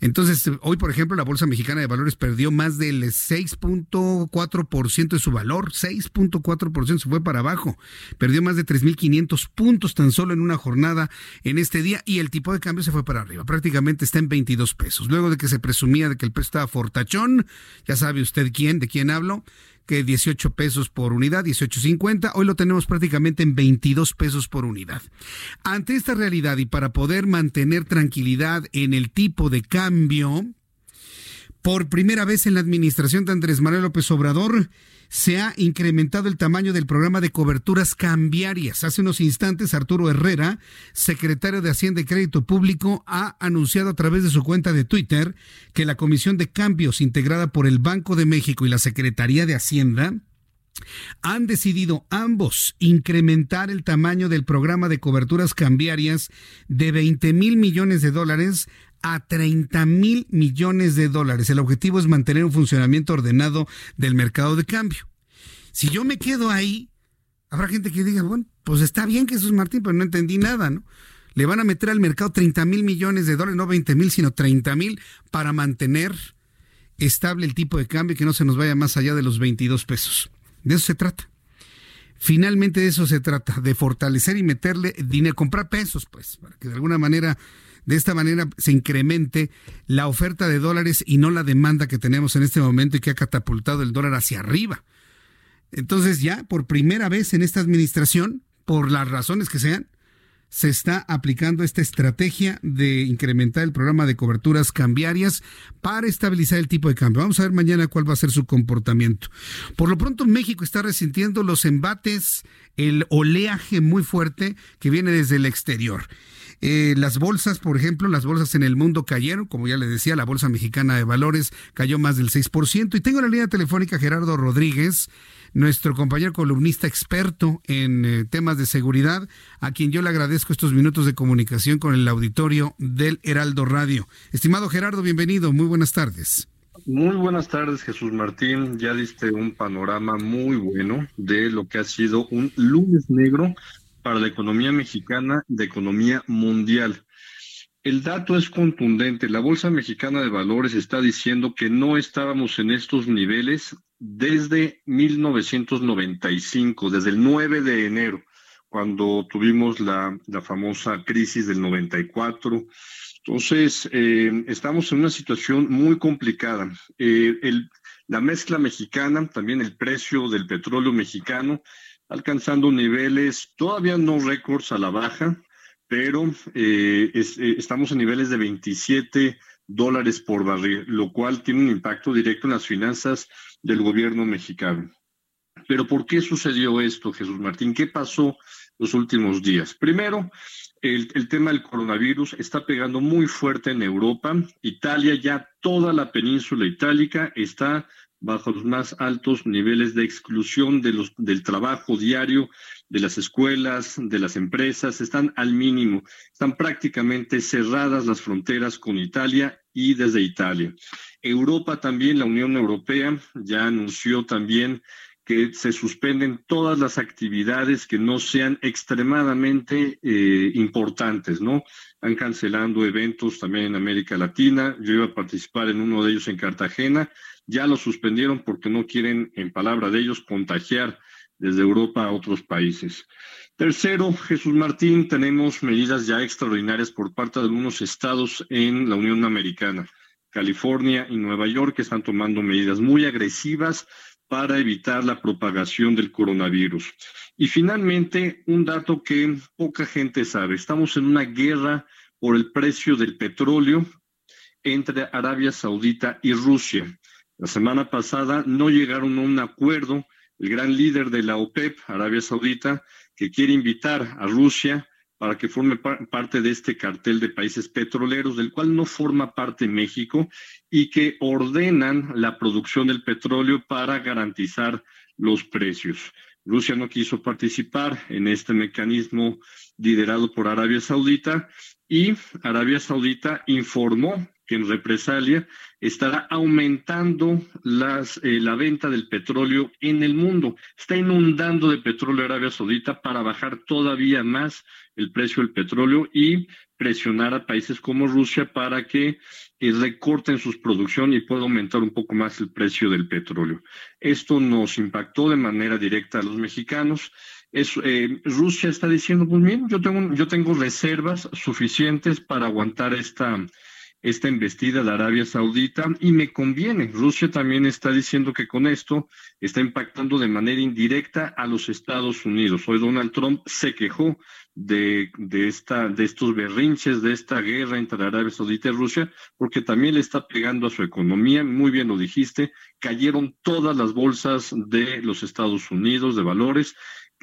Entonces, hoy, por ejemplo, la Bolsa Mexicana de Valores perdió más del 6.4% de su valor, 6.4% se fue para abajo, perdió más de 3.500 puntos tan solo en una jornada en este día y el tipo de cambio se fue para arriba, prácticamente está en 22 pesos. Luego de que se presumía de que el precio estaba fortachón, ya sabe usted quién, de quién hablo, que 18 pesos por unidad, 18.50, hoy lo tenemos prácticamente en 22 pesos por unidad. Ante esta realidad y para poder mantener tranquilidad en el tipo de cambio, por primera vez en la administración de Andrés Manuel López Obrador, se ha incrementado el tamaño del programa de coberturas cambiarias. Hace unos instantes, Arturo Herrera, secretario de Hacienda y Crédito Público, ha anunciado a través de su cuenta de Twitter que la Comisión de Cambios integrada por el Banco de México y la Secretaría de Hacienda han decidido ambos incrementar el tamaño del programa de coberturas cambiarias de 20 mil millones de dólares a 30 mil millones de dólares. El objetivo es mantener un funcionamiento ordenado del mercado de cambio. Si yo me quedo ahí, habrá gente que diga, bueno, pues está bien Jesús Martín, pero no entendí nada, ¿no? Le van a meter al mercado 30 mil millones de dólares, no 20 mil, sino 30 mil para mantener estable el tipo de cambio y que no se nos vaya más allá de los 22 pesos. De eso se trata. Finalmente de eso se trata, de fortalecer y meterle dinero, comprar pesos, pues, para que de alguna manera, de esta manera se incremente la oferta de dólares y no la demanda que tenemos en este momento y que ha catapultado el dólar hacia arriba. Entonces ya, por primera vez en esta administración, por las razones que sean, se está aplicando esta estrategia de incrementar el programa de coberturas cambiarias para estabilizar el tipo de cambio. Vamos a ver mañana cuál va a ser su comportamiento. Por lo pronto, México está resintiendo los embates, el oleaje muy fuerte que viene desde el exterior. Eh, las bolsas, por ejemplo, las bolsas en el mundo cayeron, como ya le decía, la Bolsa Mexicana de Valores cayó más del 6%. Y tengo en la línea telefónica Gerardo Rodríguez, nuestro compañero columnista experto en eh, temas de seguridad, a quien yo le agradezco estos minutos de comunicación con el auditorio del Heraldo Radio. Estimado Gerardo, bienvenido, muy buenas tardes. Muy buenas tardes, Jesús Martín. Ya diste un panorama muy bueno de lo que ha sido un lunes negro para la economía mexicana y la economía mundial. El dato es contundente. La Bolsa Mexicana de Valores está diciendo que no estábamos en estos niveles desde 1995, desde el 9 de enero, cuando tuvimos la, la famosa crisis del 94. Entonces, eh, estamos en una situación muy complicada. Eh, el, la mezcla mexicana, también el precio del petróleo mexicano, alcanzando niveles todavía no récords a la baja, pero eh, eh, estamos en niveles de 27 dólares por barril, lo cual tiene un impacto directo en las finanzas del gobierno mexicano. Pero ¿por qué sucedió esto, Jesús Martín? ¿Qué pasó los últimos días? Primero, el, tema del coronavirus está pegando muy fuerte en Europa. Italia, ya toda la península itálica está bajo los más altos niveles de exclusión de los, del trabajo diario, de las escuelas, de las empresas, están al mínimo. Están prácticamente cerradas las fronteras con Italia y desde Italia. Europa también, la Unión Europea, ya anunció también que se suspenden todas las actividades que no sean extremadamente eh, importantes, ¿no? Están cancelando eventos también en América Latina. Yo iba a participar en uno de ellos en Cartagena ya lo suspendieron porque no quieren, en palabra de ellos, contagiar desde Europa a otros países. Tercero, Jesús Martín, tenemos medidas ya extraordinarias por parte de algunos estados en la Unión Americana. California y Nueva York están tomando medidas muy agresivas para evitar la propagación del coronavirus. Y finalmente, un dato que poca gente sabe. Estamos en una guerra por el precio del petróleo entre Arabia Saudita y Rusia. La semana pasada no llegaron a un acuerdo el gran líder de la OPEP, Arabia Saudita, que quiere invitar a Rusia para que forme parte de este cartel de países petroleros, del cual no forma parte México, y que ordenan la producción del petróleo para garantizar los precios. Rusia no quiso participar en este mecanismo liderado por Arabia Saudita y Arabia Saudita informó que en represalia estará aumentando las, eh, la venta del petróleo en el mundo. Está inundando de petróleo Arabia Saudita para bajar todavía más el precio del petróleo y presionar a países como Rusia para que eh, recorten sus producción y pueda aumentar un poco más el precio del petróleo. Esto nos impactó de manera directa a los mexicanos. Eh, Rusia está diciendo, pues bien, yo tengo, yo tengo reservas suficientes para aguantar esta, esta embestida de Arabia Saudita y me conviene. Rusia también está diciendo que con esto está impactando de manera indirecta a los Estados Unidos. Hoy Donald Trump se quejó de, de, esta, de estos berrinches, de esta guerra entre Arabia Saudita y Rusia, porque también le está pegando a su economía. Muy bien lo dijiste, cayeron todas las bolsas de los Estados Unidos de valores,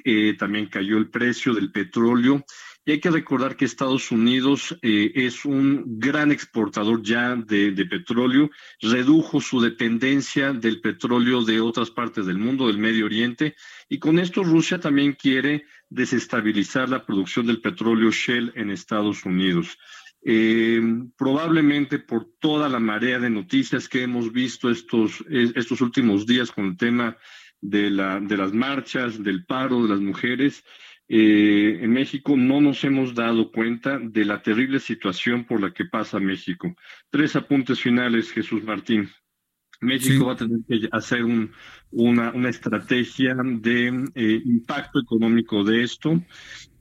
eh, también cayó el precio del petróleo y hay que recordar que Estados Unidos eh, es un gran exportador ya de, petróleo, redujo su dependencia del petróleo de otras partes del mundo, del Medio Oriente, y con esto Rusia también quiere desestabilizar la producción del petróleo Shell en Estados Unidos. Eh, probablemente por toda la marea de noticias que hemos visto estos, estos últimos días con el tema de, la, de las marchas, del paro de las mujeres, eh, en México no nos hemos dado cuenta de la terrible situación por la que pasa México. Tres apuntes finales, Jesús Martín. México va a tener que hacer una, estrategia de eh, impacto económico de esto.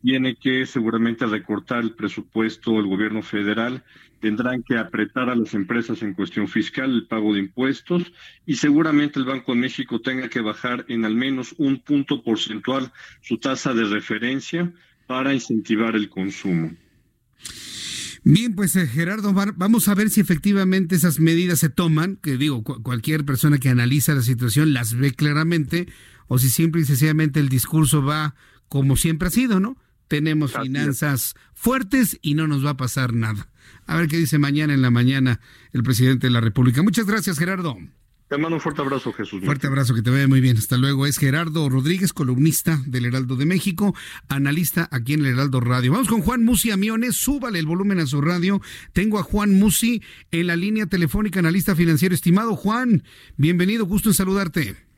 Tiene que seguramente recortar el presupuesto del gobierno federal. Tendrán que apretar a las empresas en cuestión fiscal el pago de impuestos y seguramente el Banco de México tenga que bajar en al menos un punto porcentual su tasa de referencia para incentivar el consumo. Bien, pues eh, Gerardo, vamos a ver si efectivamente esas medidas se toman, que digo, cualquier persona que analiza la situación las ve claramente, o si simple y sencillamente el discurso va como siempre ha sido, ¿no? Tenemos finanzas fuertes y no nos va a pasar nada. A ver qué dice mañana en la mañana el presidente de la República. Muchas gracias, Gerardo. Te mando un fuerte abrazo, Jesús. Fuerte abrazo, que te vaya muy bien. Hasta luego. Es Gerardo Rodríguez, columnista del Heraldo de México, analista aquí en el Heraldo Radio. Vamos con Juan Musi Amiones. Súbale el volumen a su radio. Tengo a Juan Musi en la línea telefónica, analista financiero. Estimado Juan, bienvenido. Gusto en saludarte.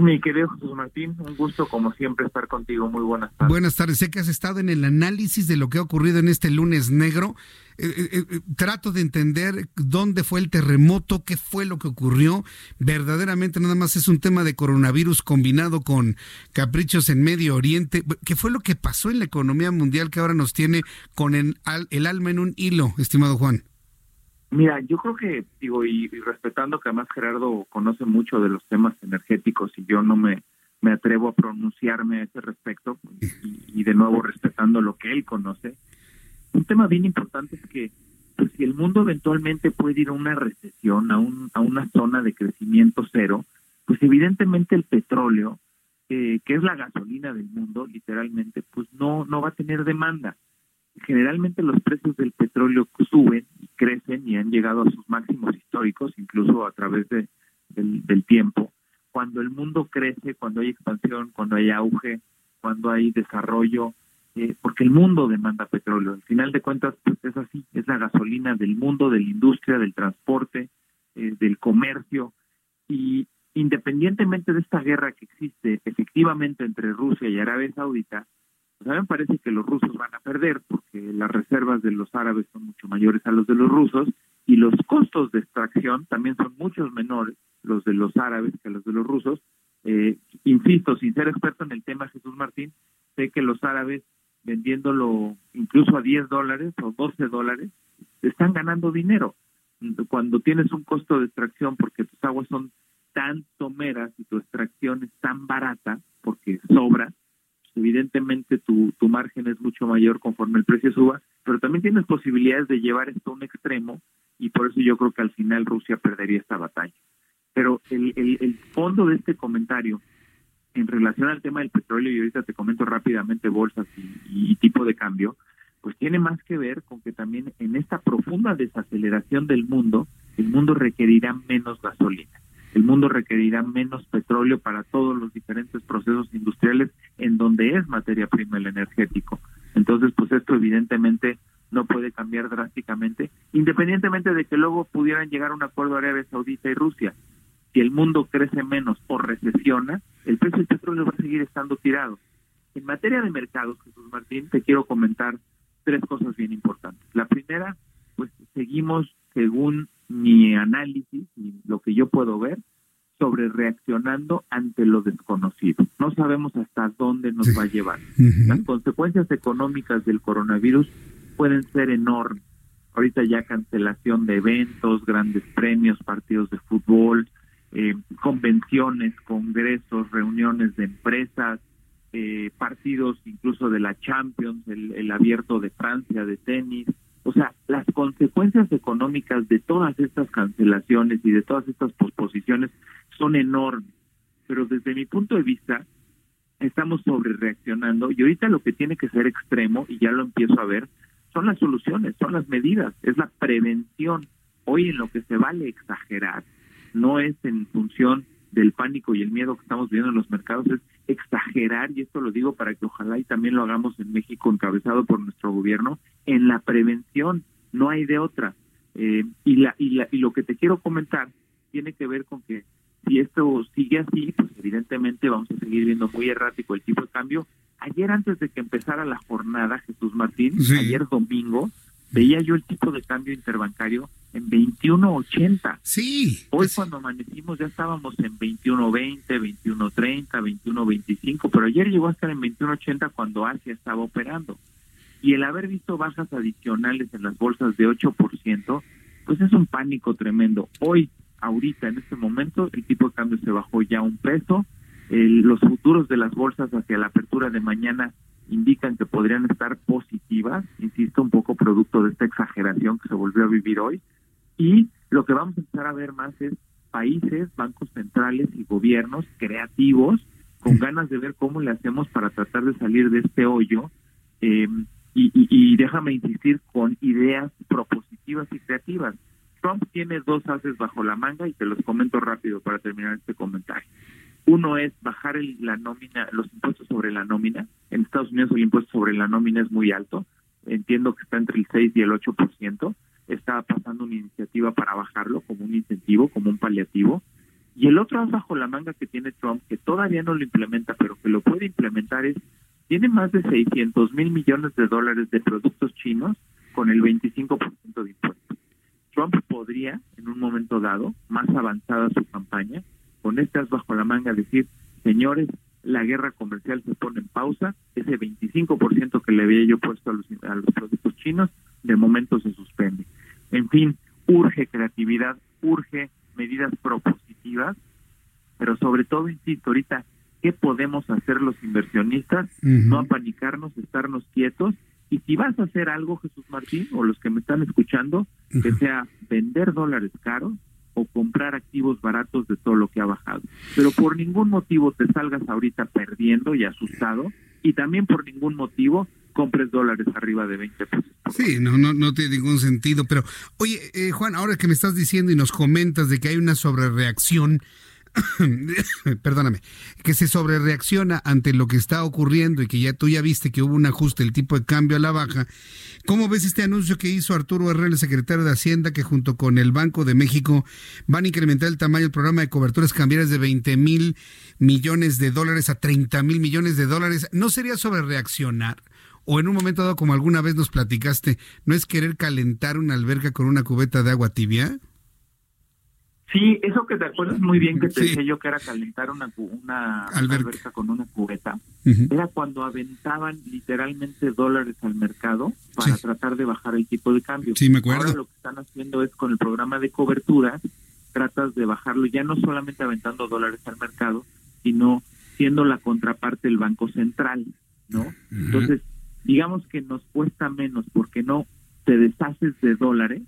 Mi querido Jesús Martín, un gusto como siempre estar contigo. Muy buenas tardes. Buenas tardes. Sé que has estado en el análisis de lo que ha ocurrido en este lunes negro. Eh, eh, eh, trato de entender dónde fue el terremoto, qué fue lo que ocurrió. Verdaderamente nada más es un tema de coronavirus combinado con caprichos en Medio Oriente. ¿Qué fue lo que pasó en la economía mundial que ahora nos tiene con el alma en un hilo, estimado Juan? Mira, yo creo que, digo, y, respetando que además Gerardo conoce mucho de los temas energéticos y yo no me, me atrevo a pronunciarme a ese respecto, y, de nuevo respetando lo que él conoce, un tema bien importante es que pues, si el mundo eventualmente puede ir a una recesión, a, un, a una zona de crecimiento cero, pues evidentemente el petróleo, eh, que es la gasolina del mundo, literalmente, pues no, no va a tener demanda generalmente los precios del petróleo suben crecen y han llegado a sus máximos históricos, incluso a través de, del, tiempo. Cuando el mundo crece, cuando hay expansión, cuando hay auge, cuando hay desarrollo, eh, porque el mundo demanda petróleo. Al final de cuentas, pues es así, es la gasolina del mundo, de la industria, del transporte, eh, del comercio. Y independientemente de esta guerra que existe efectivamente entre Rusia y Arabia Saudita, pues a mí me parece que los rusos van a perder porque las reservas de los árabes son mucho mayores a los de los rusos y los costos de extracción también son muchos menores, los árabes que los de los rusos. Eh, insisto, sin ser experto en el tema, Jesús Martín, sé que los árabes vendiéndolo incluso a 10 dólares o 12 dólares, están ganando dinero. Cuando tienes un costo de extracción porque tus aguas son tan someras y tu extracción es tan barata porque sobra, evidentemente tu, tu margen es mucho mayor conforme el precio suba, pero también tienes posibilidades de llevar esto a un extremo y por eso yo creo que al final Rusia perdería esta batalla. Pero el, el, fondo de este comentario en relación al tema del petróleo, y ahorita te comento rápidamente bolsas y, tipo de cambio, pues tiene más que ver con que también en esta profunda desaceleración del mundo, el mundo requerirá menos gasolina, el mundo requerirá menos petróleo para todos los diferentes procesos industriales en donde es materia prima el energético. Entonces, pues esto evidentemente no puede cambiar drásticamente, independientemente de que luego pudieran llegar a un acuerdo Arabia Saudita y Rusia. Si el mundo crece menos o recesiona, el precio del petróleo va a seguir estando tirado. En materia de mercados, Jesús Martín, te quiero comentar tres cosas bien importantes. La primera, pues seguimos, según mi análisis y lo que yo puedo ver, sobre reaccionando ante lo desconocido. No sabemos hasta dónde nos va a llevar. Las consecuencias económicas del coronavirus pueden ser enormes. Ahorita ya cancelación de eventos, grandes premios, partidos de fútbol, eh, convenciones, congresos, reuniones de empresas, eh, partidos incluso de la Champions, el, el abierto de Francia de tenis. O sea, las consecuencias económicas de todas estas cancelaciones y de todas estas posposiciones son enormes. Pero desde mi punto de vista, estamos sobre reaccionando y ahorita lo que tiene que ser extremo, y ya lo empiezo a ver, son las soluciones, son las medidas, es la prevención. Hoy en lo que se vale exagerar no es en función del pánico y el miedo que estamos viendo en los mercados, es exagerar, y esto lo digo para que ojalá y también lo hagamos en México, encabezado por nuestro gobierno, en la prevención, no hay de otra. Eh, y, la, y, la, y lo que te quiero comentar tiene que ver con que si esto sigue así, pues evidentemente vamos a seguir viendo muy errático el tipo de cambio. Ayer antes de que empezara la jornada, Jesús Martín, ayer domingo, veía yo el tipo de cambio interbancario en 21.80. Sí. Hoy cuando amanecimos ya estábamos en 21.20, 21.30, 21.25, pero ayer llegó a estar en 21.80 cuando Asia estaba operando. Y el haber visto bajas adicionales en las bolsas de 8%, pues es un pánico tremendo. Hoy, ahorita, en este momento, el tipo de cambio se bajó ya un peso. El, los futuros de las bolsas hacia la apertura de mañana indican que podrían estar positivas, insisto, un poco producto de esta exageración que se volvió a vivir hoy. Y lo que vamos a empezar a ver más es países, bancos centrales y gobiernos creativos con ganas de ver cómo le hacemos para tratar de salir de este hoyo. Eh, y, y, y déjame insistir con ideas propositivas y creativas. Trump tiene dos haces bajo la manga y te los comento rápido para terminar este comentario. Uno es bajar el, la nómina, los impuestos sobre la nómina. En Estados Unidos el impuesto sobre la nómina es muy alto. Entiendo que está entre el 6 y el 8%. Está pasando una iniciativa para bajarlo como un incentivo, como un paliativo. Y el otro as bajo la manga que tiene Trump, que todavía no lo implementa, pero que lo puede implementar, es tiene más de 600 mil millones de dólares de productos chinos con el 25% de impuestos. Trump podría, en un momento dado, más avanzada su campaña, estas bajo la manga decir, señores, la guerra comercial se pone en pausa, ese 25% que le había yo puesto a los, a los productos chinos, de momento se suspende. En fin, urge creatividad, urge medidas propositivas, pero sobre todo, insisto, ahorita, ¿qué podemos hacer los inversionistas? Uh -huh. No apanicarnos, estarnos quietos. Y si vas a hacer algo, Jesús Martín, o los que me están escuchando, uh -huh. que sea vender dólares caros comprar activos baratos de todo lo que ha bajado. Pero por ningún motivo te salgas ahorita perdiendo y asustado y también por ningún motivo compres dólares arriba de 20 pesos. Sí, no, no, no tiene ningún sentido. Pero, oye, eh, Juan, ahora que me estás diciendo y nos comentas de que hay una sobrereacción, <coughs> perdóname, que se sobrereacciona ante lo que está ocurriendo y que ya tú ya viste que hubo un ajuste del tipo de cambio a la baja. ¿Cómo ves este anuncio que hizo Arturo Herrera, el secretario de Hacienda, que junto con el Banco de México van a incrementar el tamaño del programa de coberturas cambiarias de 20 mil millones de dólares a 30 mil millones de dólares? ¿No sería sobrereaccionar? O en un momento dado, como alguna vez nos platicaste, ¿no es querer calentar una alberca con una cubeta de agua tibia? Sí, eso que te acuerdas muy bien que te decía yo que era calentar una, una, alberca. con una cubeta, era cuando aventaban literalmente dólares al mercado para tratar de bajar el tipo de cambio. Sí, me acuerdo. Ahora lo que están haciendo es con el programa de cobertura, tratas de bajarlo ya no solamente aventando dólares al mercado, sino siendo la contraparte del Banco Central, ¿no? Entonces, digamos que nos cuesta menos porque no te deshaces de dólares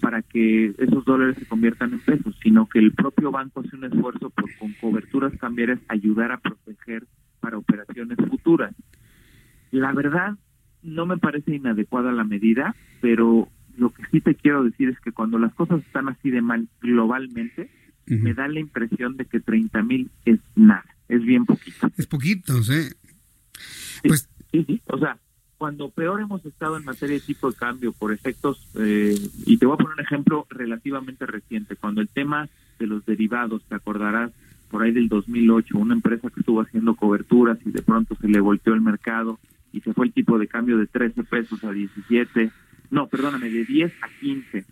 para que esos dólares se conviertan en pesos, sino que el propio banco hace un esfuerzo por con coberturas cambiarias ayudar a proteger para operaciones futuras. La verdad, no me parece inadecuada la medida, pero lo que sí te quiero decir es que cuando las cosas están así de mal globalmente, me da la impresión de que 30 mil es nada, es bien poquito. Es poquito, ¿eh? pues sí, sí, o sea, cuando peor hemos estado en materia de tipo de cambio por efectos, eh, y te voy a poner un ejemplo relativamente reciente, cuando el tema de los derivados, te acordarás, por ahí del 2008, una empresa que estuvo haciendo coberturas y de pronto se le volteó el mercado y se fue el tipo de cambio de 13 pesos a 17, no, perdóname, de 10 a 15.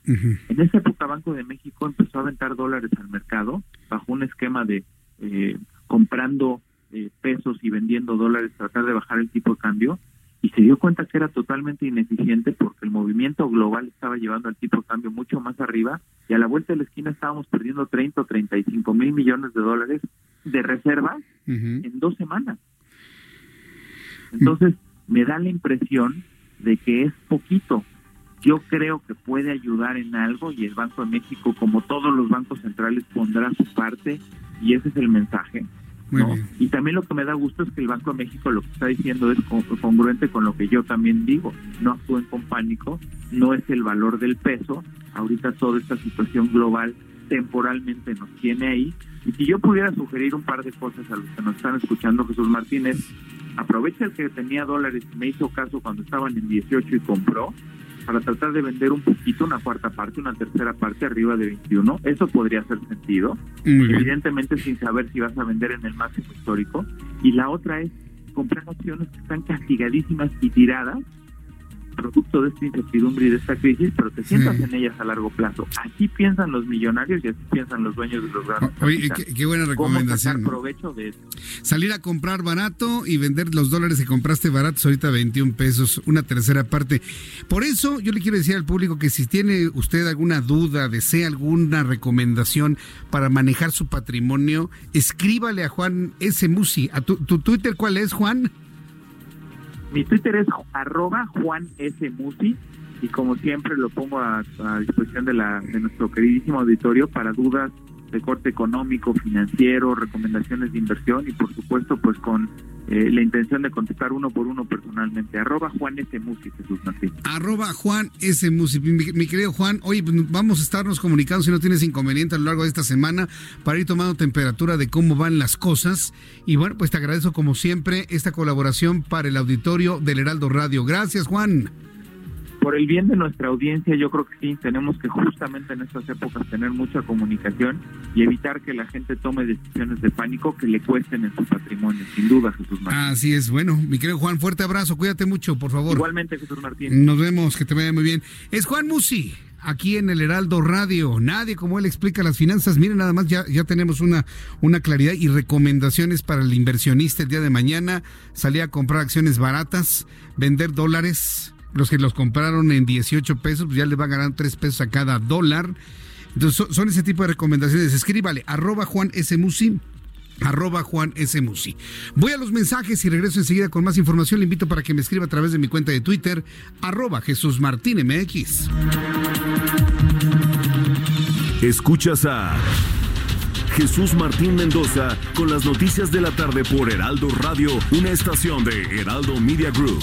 En esa época Banco de México empezó a aventar dólares al mercado bajo un esquema de eh, comprando eh, pesos y vendiendo dólares, tratar de bajar el tipo de cambio y se dio cuenta que era totalmente ineficiente porque el movimiento global estaba llevando al tipo de cambio mucho más arriba y a la vuelta de la esquina estábamos perdiendo 30 o 35 mil millones de dólares de reservas en dos semanas. Entonces, me da la impresión de que es poquito. Yo creo que puede ayudar en algo y el Banco de México, como todos los bancos centrales, pondrá su parte y ese es el mensaje y también lo que me da gusto es que el Banco de México lo que está diciendo es congruente con lo que yo también digo. No actúen con pánico, no es el valor del peso. Ahorita toda esta situación global temporalmente nos tiene ahí. Y si yo pudiera sugerir un par de cosas a los que nos están escuchando, Jesús Martínez, aprovecha el que tenía dólares y me hizo caso cuando estaban en 18 y compró para tratar de vender un poquito, una cuarta parte, una tercera parte arriba de 21. Eso podría hacer sentido, evidentemente sin saber si vas a vender en el máximo histórico. Y la otra es comprar acciones que están castigadísimas y tiradas producto de esta incertidumbre y de esta crisis, pero te sientas en ellas a largo plazo. Así piensan los millonarios y así piensan los dueños de los grandes. Oye, qué, buena recomendación. provecho de Salir a comprar barato y vender los dólares que compraste baratos ahorita 21 pesos, una tercera parte. Por eso yo le quiero decir al público que si tiene usted alguna duda, desea alguna recomendación para manejar su patrimonio, escríbale a Juan S. Musi. ¿A tu, tu Twitter cuál es, Juan? Mi Twitter es arroba Juan S. Musi y como siempre lo pongo a, disposición de, la, de nuestro queridísimo auditorio para dudas de corte económico, financiero, recomendaciones de inversión y por supuesto pues con eh, la intención de contestar uno por uno personalmente. Arroba Juan S. Musi, Jesús Martín. Arroba Juan S. Musi. Mi, querido Juan, oye, pues, vamos a estarnos comunicando si no tienes inconveniente a lo largo de esta semana para ir tomando temperatura de cómo van las cosas. Y bueno, pues te agradezco como siempre esta colaboración para el auditorio del Heraldo Radio. Gracias, Juan por el bien de nuestra audiencia, yo creo que sí, tenemos que justamente en estas épocas tener mucha comunicación y evitar que la gente tome decisiones de pánico que le cuesten en su patrimonio, sin duda, Jesús Martín. Así es, bueno, mi querido Juan, fuerte abrazo, cuídate mucho, por favor. Igualmente, Jesús Martín. Nos vemos, que te vaya muy bien. Es Juan Musi, aquí en el Heraldo Radio. Nadie como él explica las finanzas. Miren, nada más ya, ya tenemos una, una claridad y recomendaciones para el inversionista el día de mañana. Salir a comprar acciones baratas, vender dólares los que los compraron en 18 pesos, pues ya le va a ganar 3 pesos a cada dólar. Entonces son, ese tipo de recomendaciones. Escríbale, arroba Juan S. Musi, Juan S. Musi. Voy a los mensajes y regreso enseguida con más información. Le invito para que me escriba a través de mi cuenta de Twitter, arroba Jesús Martín MX. Escuchas a Jesús Martín Mendoza con las noticias de la tarde por Heraldo Radio, una estación de Heraldo Media Group.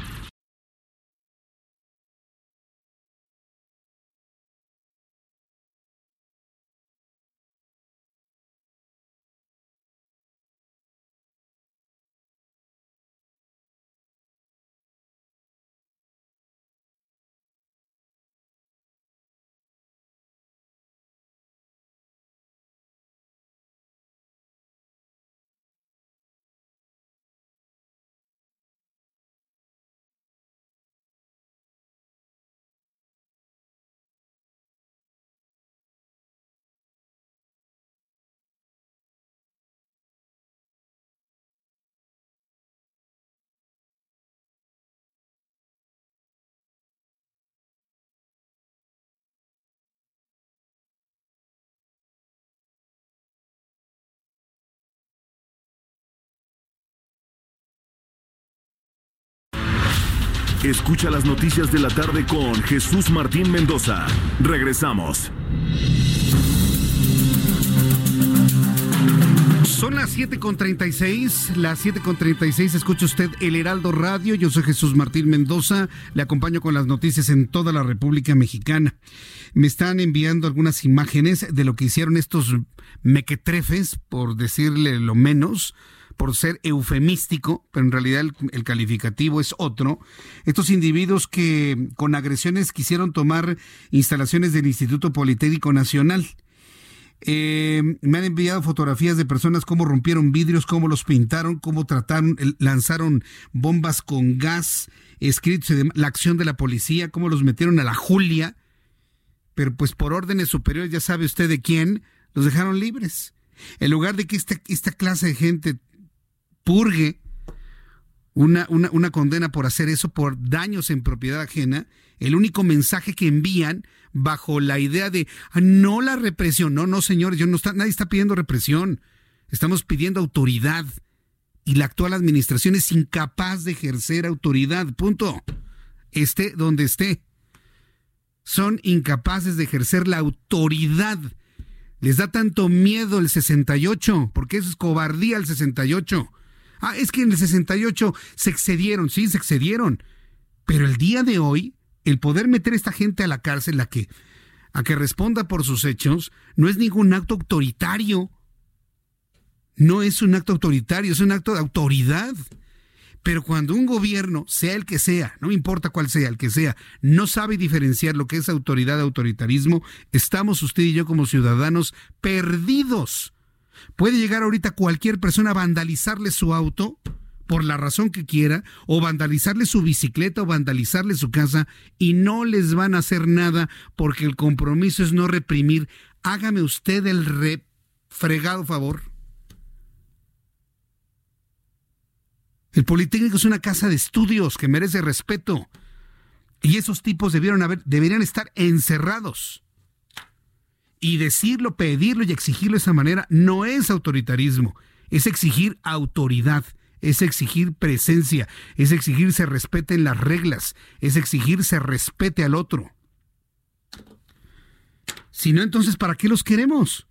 Escucha las noticias de la tarde con Jesús Martín Mendoza. Regresamos. Son las 7.36, las 7.36, escucha usted el Heraldo Radio, yo soy Jesús Martín Mendoza, le acompaño con las noticias en toda la República Mexicana. Me están enviando algunas imágenes de lo que hicieron estos mequetrefes, por decirle lo menos, por ser eufemístico, pero en realidad el, calificativo es otro. Estos individuos que con agresiones quisieron tomar instalaciones del Instituto Politécnico Nacional. Eh, me han enviado fotografías de personas cómo rompieron vidrios, cómo los pintaron, cómo trataron, lanzaron bombas con gas, escritos, la acción de la policía, cómo los metieron a la Julia. Pero pues por órdenes superiores, ya sabe usted de quién, los dejaron libres. En lugar de que esta, esta clase de gente purgue una, una, una, condena por hacer eso, por daños en propiedad ajena, el único mensaje que envían bajo la idea de ah, no la represión, no, no señores, yo no está, nadie está pidiendo represión, estamos pidiendo autoridad. Y la actual administración es incapaz de ejercer autoridad, punto, esté donde esté. Son incapaces de ejercer la autoridad. Les da tanto miedo el 68, porque eso es cobardía el 68 Ah, es que en el 68 se excedieron, sí, se excedieron. Pero el día de hoy, el poder meter a esta gente a la cárcel a que, a que responda por sus hechos, no es ningún acto autoritario. No es un acto autoritario, es un acto de autoridad. Pero cuando un gobierno, sea el que sea, no importa cuál sea, el que sea, no sabe diferenciar lo que es autoridad de autoritarismo, estamos usted y yo como ciudadanos perdidos. Puede llegar ahorita cualquier persona a vandalizarle su auto por la razón que quiera, o vandalizarle su bicicleta o vandalizarle su casa, y no les van a hacer nada porque el compromiso es no reprimir. Hágame usted el refregado favor. El Politécnico es una casa de estudios que merece respeto. Y esos tipos debieron haber, deberían estar encerrados. Y decirlo, pedirlo y exigirlo de esa manera no es autoritarismo, es exigir autoridad, es exigir presencia, es exigir se respeten las reglas, es exigir se respete al otro. Si no, entonces, ¿para qué los queremos?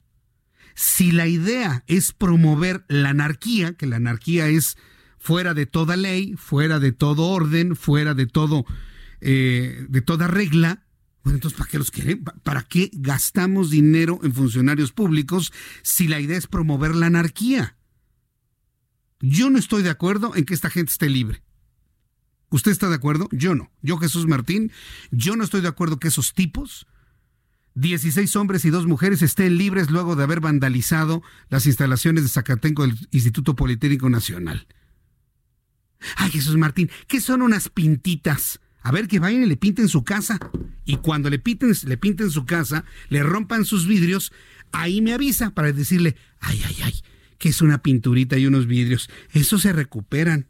Si la idea es promover la anarquía, que la anarquía es fuera de toda ley, fuera de todo orden, fuera de todo, eh, de toda regla, bueno, entonces, ¿para qué los quieren? ¿Para qué gastamos dinero en funcionarios públicos si la idea es promover la anarquía? Yo no estoy de acuerdo en que esta gente esté libre. ¿Usted está de acuerdo? Yo no. Yo, Jesús Martín, yo no estoy de acuerdo que esos tipos, 16 hombres y dos mujeres, estén libres luego de haber vandalizado las instalaciones de Zacatenco del Instituto Politécnico Nacional. Ay, Jesús Martín, ¿qué son unas pintitas? A ver que vayan y le pinten su casa. Y cuando le pinten, le pinten su casa, le rompan sus vidrios, ahí me avisa para decirle, ay, ay, ay, que es una pinturita y unos vidrios. Eso se recuperan.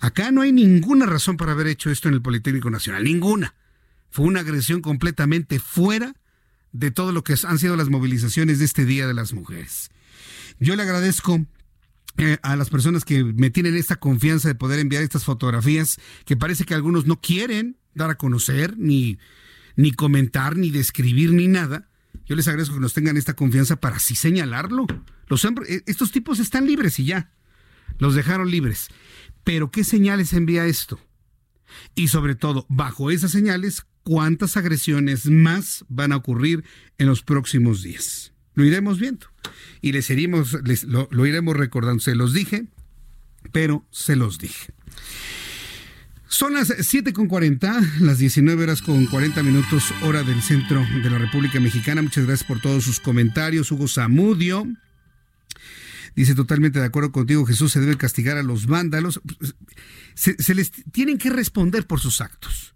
Acá no hay ninguna razón para haber hecho esto en el Politécnico Nacional. Ninguna. Fue una agresión completamente fuera de todo lo que han sido las movilizaciones de este Día de las Mujeres. Yo le agradezco a las personas que me tienen esta confianza de poder enviar estas fotografías que parece que algunos no quieren dar a conocer, ni, ni comentar, ni describir, ni nada. Yo les agradezco que nos tengan esta confianza para así señalarlo. Los, eh, estos tipos están libres y ya. Los dejaron libres. Pero ¿qué señales envía esto? Y sobre todo, bajo esas señales, ¿cuántas agresiones más van a ocurrir en los próximos días? Lo iremos viendo y les, iremos, lo, iremos recordando. Se los dije, pero se los dije. Son las 7.40, las 19 horas con 40 minutos, hora del centro de la República Mexicana. Muchas gracias por todos sus comentarios. Hugo Zamudio dice totalmente de acuerdo contigo, Jesús se debe castigar a los vándalos. Se, se les tienen que responder por sus actos.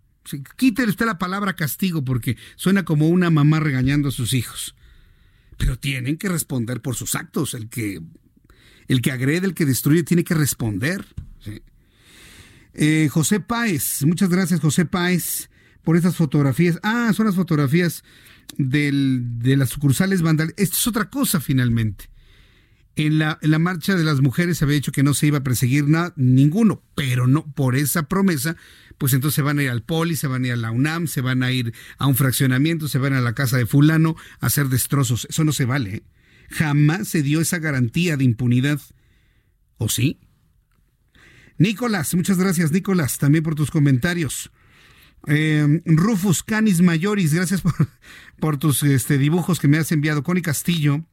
Quítele usted la palabra castigo porque suena como una mamá regañando a sus hijos pero tienen que responder por sus actos. El que, el que agrede, el que destruye, tiene que responder. Eh, José Páez, muchas gracias José Páez por estas fotografías. Ah, son las fotografías de las sucursales vandales. Esto es otra cosa finalmente. En la, marcha de las mujeres se había dicho que no se iba a perseguir nada, ninguno, pero no por esa promesa, pues entonces se van a ir al poli, se van a ir a la UNAM, se van a ir a un fraccionamiento, se van a la casa de fulano a hacer destrozos. Eso no se vale. ¿eh? Jamás se dio esa garantía de impunidad. ¿O sí? Nicolás, muchas gracias Nicolás, también por tus comentarios. Eh, Rufus Canis Mayoris, gracias por, por tus este, dibujos que me has enviado. Connie Castillo.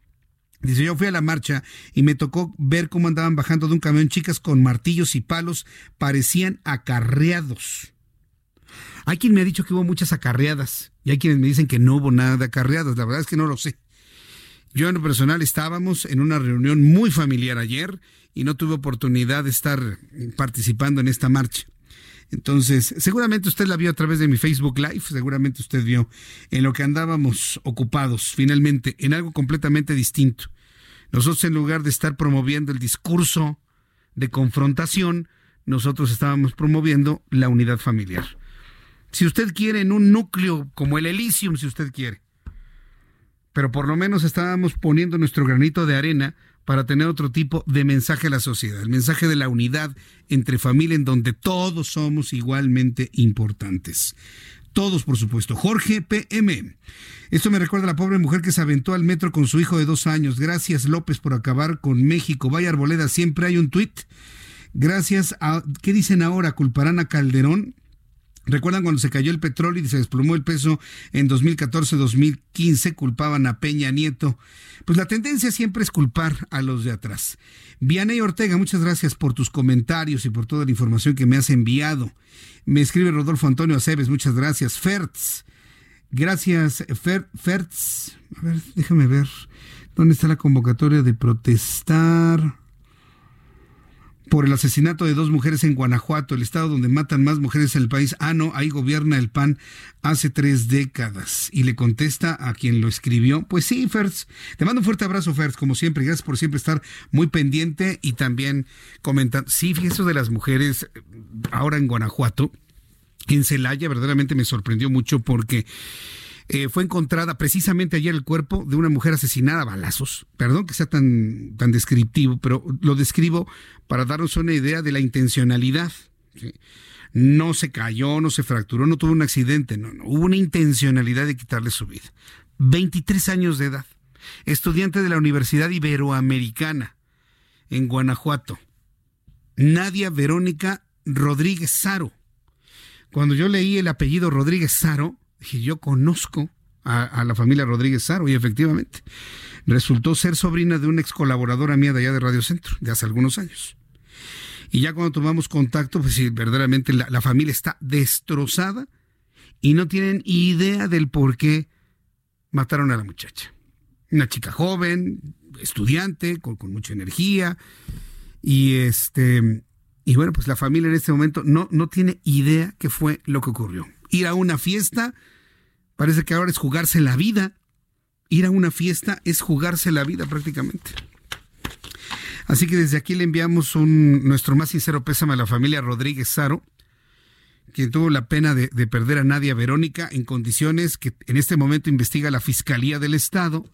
Dice, yo fui a la marcha y me tocó ver cómo andaban bajando de un camión chicas con martillos y palos, parecían acarreados. Hay quien me ha dicho que hubo muchas acarreadas y hay quienes me dicen que no hubo nada de acarreadas. La verdad es que no lo sé. Yo en lo personal estábamos en una reunión muy familiar ayer y no tuve oportunidad de estar participando en esta marcha. Entonces, seguramente usted la vio a través de mi Facebook Live, seguramente usted vio en lo que andábamos ocupados, finalmente, en algo completamente distinto. Nosotros, en lugar de estar promoviendo el discurso de confrontación, nosotros estábamos promoviendo la unidad familiar. Si usted quiere, en un núcleo como el Elysium, si usted quiere. Pero por lo menos estábamos poniendo nuestro granito de arena para tener otro tipo de mensaje a la sociedad, el mensaje de la unidad entre familia en donde todos somos igualmente importantes. Todos, por supuesto. Jorge PM. Esto me recuerda a la pobre mujer que se aventó al metro con su hijo de dos años. Gracias, López, por acabar con México. Vaya Arboleda, siempre hay un tuit. Gracias a... ¿Qué dicen ahora? ¿Culparán a Calderón? ¿Recuerdan cuando se cayó el petróleo y se desplomó el peso en 2014-2015? Culpaban a Peña Nieto. Pues la tendencia siempre es culpar a los de atrás. Vianey Ortega, muchas gracias por tus comentarios y por toda la información que me has enviado. Me escribe Rodolfo Antonio Aceves, muchas gracias. Fertz, gracias. Fer, Fertz, a ver, déjame ver. ¿Dónde está la convocatoria de protestar? Por el asesinato de dos mujeres en Guanajuato, el estado donde matan más mujeres en el país. Ah, no, ahí gobierna el PAN hace tres décadas. Y le contesta a quien lo escribió, pues sí, Fertz, te mando un fuerte abrazo, Fertz, como siempre, gracias por siempre estar muy pendiente y también comentar, sí, fíjese de las mujeres eh, ahora en Guanajuato, en Celaya, verdaderamente me sorprendió mucho porque eh, fue encontrada precisamente ayer el cuerpo de una mujer asesinada a balazos. Perdón que sea tan, tan descriptivo, pero lo describo para darnos una idea de la intencionalidad. No se cayó, no se fracturó, no tuvo un accidente, no, no, hubo una intencionalidad de quitarle su vida. 23 años de edad, estudiante de la Universidad Iberoamericana en Guanajuato. Nadia Verónica Rodríguez Saro. Cuando yo leí el apellido Rodríguez Saro, Dije, yo conozco a, la familia Rodríguez Saro y efectivamente resultó ser sobrina de una ex colaboradora mía de allá de Radio Centro, de hace algunos años. Y ya cuando tomamos contacto, pues verdaderamente la, familia está destrozada y no tienen idea del por qué mataron a la muchacha. Una chica joven, estudiante, con, con mucha energía. Y este, y bueno, pues la familia en este momento no, no tiene idea qué fue lo que ocurrió. Ir a una fiesta Parece que ahora es jugarse la vida. Ir a una fiesta es jugarse la vida prácticamente. Así que desde aquí le enviamos nuestro más sincero pésame a la familia Rodríguez Saro, quien tuvo la pena de, de, perder a Nadia Verónica en condiciones que en este momento investiga la Fiscalía del Estado.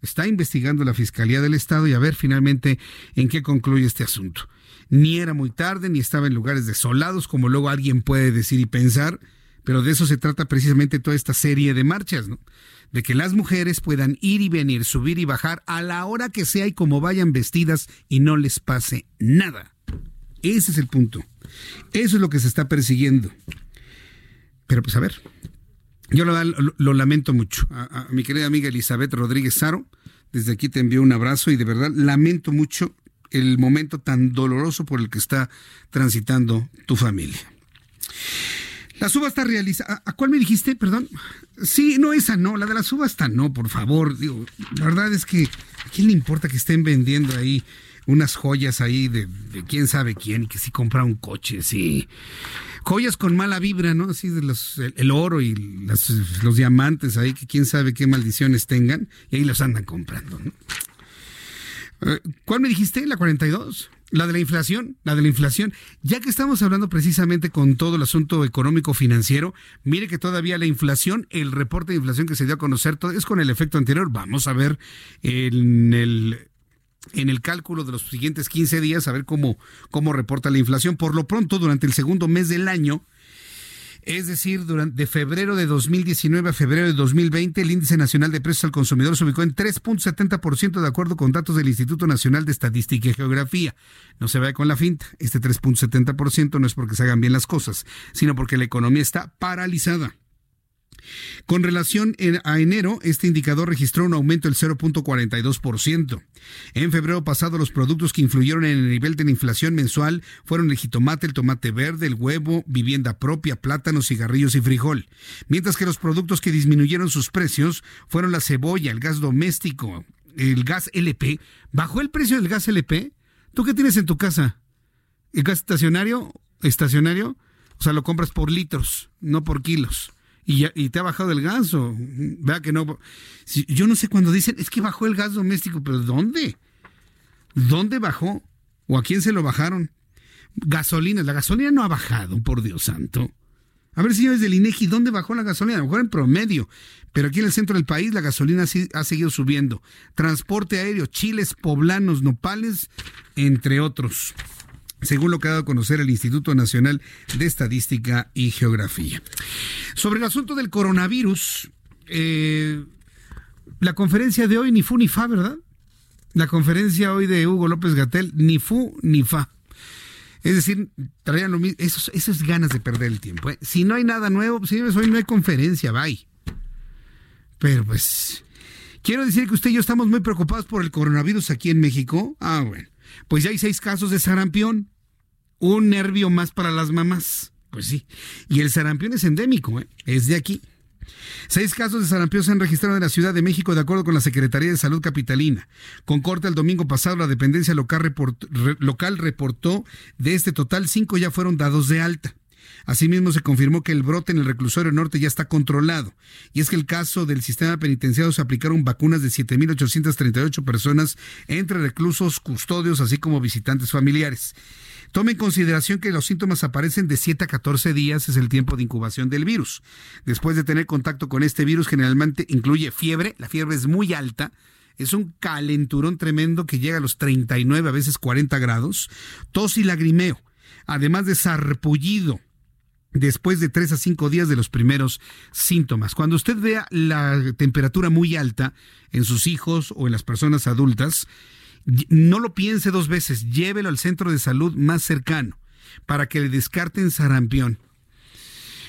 Está investigando la Fiscalía del Estado y a ver finalmente en qué concluye este asunto. Ni era muy tarde, ni estaba en lugares desolados, como luego alguien puede decir y pensar pero de eso se trata precisamente toda esta serie de marchas, ¿no? De que las mujeres puedan ir y venir, subir y bajar a la hora que sea y como vayan vestidas y no les pase nada. Ese es el punto. Eso es lo que se está persiguiendo. Pero pues a ver, yo lo, lamento mucho. A, a, mi querida amiga Elizabeth Rodríguez Saro, desde aquí te envío un abrazo y de verdad lamento mucho el momento tan doloroso por el que está transitando tu familia. La subasta realiza. ¿A cuál me dijiste? Perdón. Sí, no, esa no. La de la subasta no, por favor. Digo, la verdad es que a quién le importa que estén vendiendo ahí unas joyas ahí de, quién sabe quién que si compra un coche, sí. Joyas con mala vibra, ¿no? Así de los, el, oro y los diamantes ahí que quién sabe qué maldiciones tengan y ahí los andan comprando, ¿no? Eh, ¿Cuál me dijiste? ¿La 42? La de la inflación, la de la inflación. Ya que estamos hablando precisamente con todo el asunto económico financiero, mire que todavía la inflación, el reporte de inflación que se dio a conocer, es con el efecto anterior. Vamos a ver en el en el cálculo de los siguientes 15 días a ver cómo, cómo reporta la inflación. Por lo pronto, durante el segundo mes del año, es decir, durante de febrero de 2019 a febrero de 2020, el índice nacional de precios al consumidor se ubicó en 3.70% de acuerdo con datos del Instituto Nacional de Estadística y Geografía. No se vaya con la finta, este 3.70% no es porque se hagan bien las cosas, sino porque la economía está paralizada. Con relación a enero, este indicador registró un aumento del 0.42%. En febrero pasado, los productos que influyeron en el nivel de la inflación mensual fueron el jitomate, el tomate verde, el huevo, vivienda propia, plátanos, cigarrillos y frijol. Mientras que los productos que disminuyeron sus precios fueron la cebolla, el gas doméstico, el gas LP. ¿Bajó el precio del gas LP? ¿Tú qué tienes en tu casa? ¿El gas estacionario? ¿Estacionario? O sea, lo compras por litros, no por kilos y, te ha bajado el gas o vea que no. yo no sé cuando dicen, es que bajó el gas doméstico, pero ¿dónde? ¿Dónde bajó? ¿O a quién se lo bajaron? Gasolina, la gasolina no ha bajado, por Dios santo. A ver, señores del INEGI, ¿dónde bajó la gasolina? A lo mejor en promedio, pero aquí en el centro del país la gasolina ha seguido subiendo. Transporte aéreo, chiles poblanos, nopales, entre otros según lo que ha dado a conocer el Instituto Nacional de Estadística y Geografía. Sobre el asunto del coronavirus, eh, la conferencia de hoy ni fu ni fa, ¿verdad? La conferencia hoy de Hugo López Gatel, ni fu ni fa. Es decir, traían lo mismo, esas ganas de perder el tiempo. ¿eh? Si no hay nada nuevo, señores, hoy no hay conferencia, bye. Pero pues, quiero decir que usted y yo estamos muy preocupados por el coronavirus aquí en México. Ah, bueno. Pues ya hay seis casos de sarampión un nervio más para las mamás. Pues sí. Y el sarampión es endémico, ¿eh? es de aquí. Seis casos de sarampión se han registrado en la Ciudad de México de acuerdo con la Secretaría de Salud Capitalina. Con corte el domingo pasado, la dependencia local, local reportó de este total, cinco ya fueron dados de alta. Asimismo, se confirmó que el brote en el reclusorio norte ya está controlado. Y es que el caso del sistema penitenciario se aplicaron vacunas de 7.838 personas entre reclusos, custodios, así como visitantes familiares. Tome en consideración que los síntomas aparecen de 7 a 14 días, es el tiempo de incubación del virus. Después de tener contacto con este virus, generalmente incluye fiebre, la fiebre es muy alta, es un calenturón tremendo que llega a los 39, a veces 40 grados, tos y lagrimeo, además de sarpullido después de 3 a 5 días de los primeros síntomas. Cuando usted vea la temperatura muy alta en sus hijos o en las personas adultas, no lo piense dos veces, llévelo al centro de salud más cercano para que le descarten sarampión.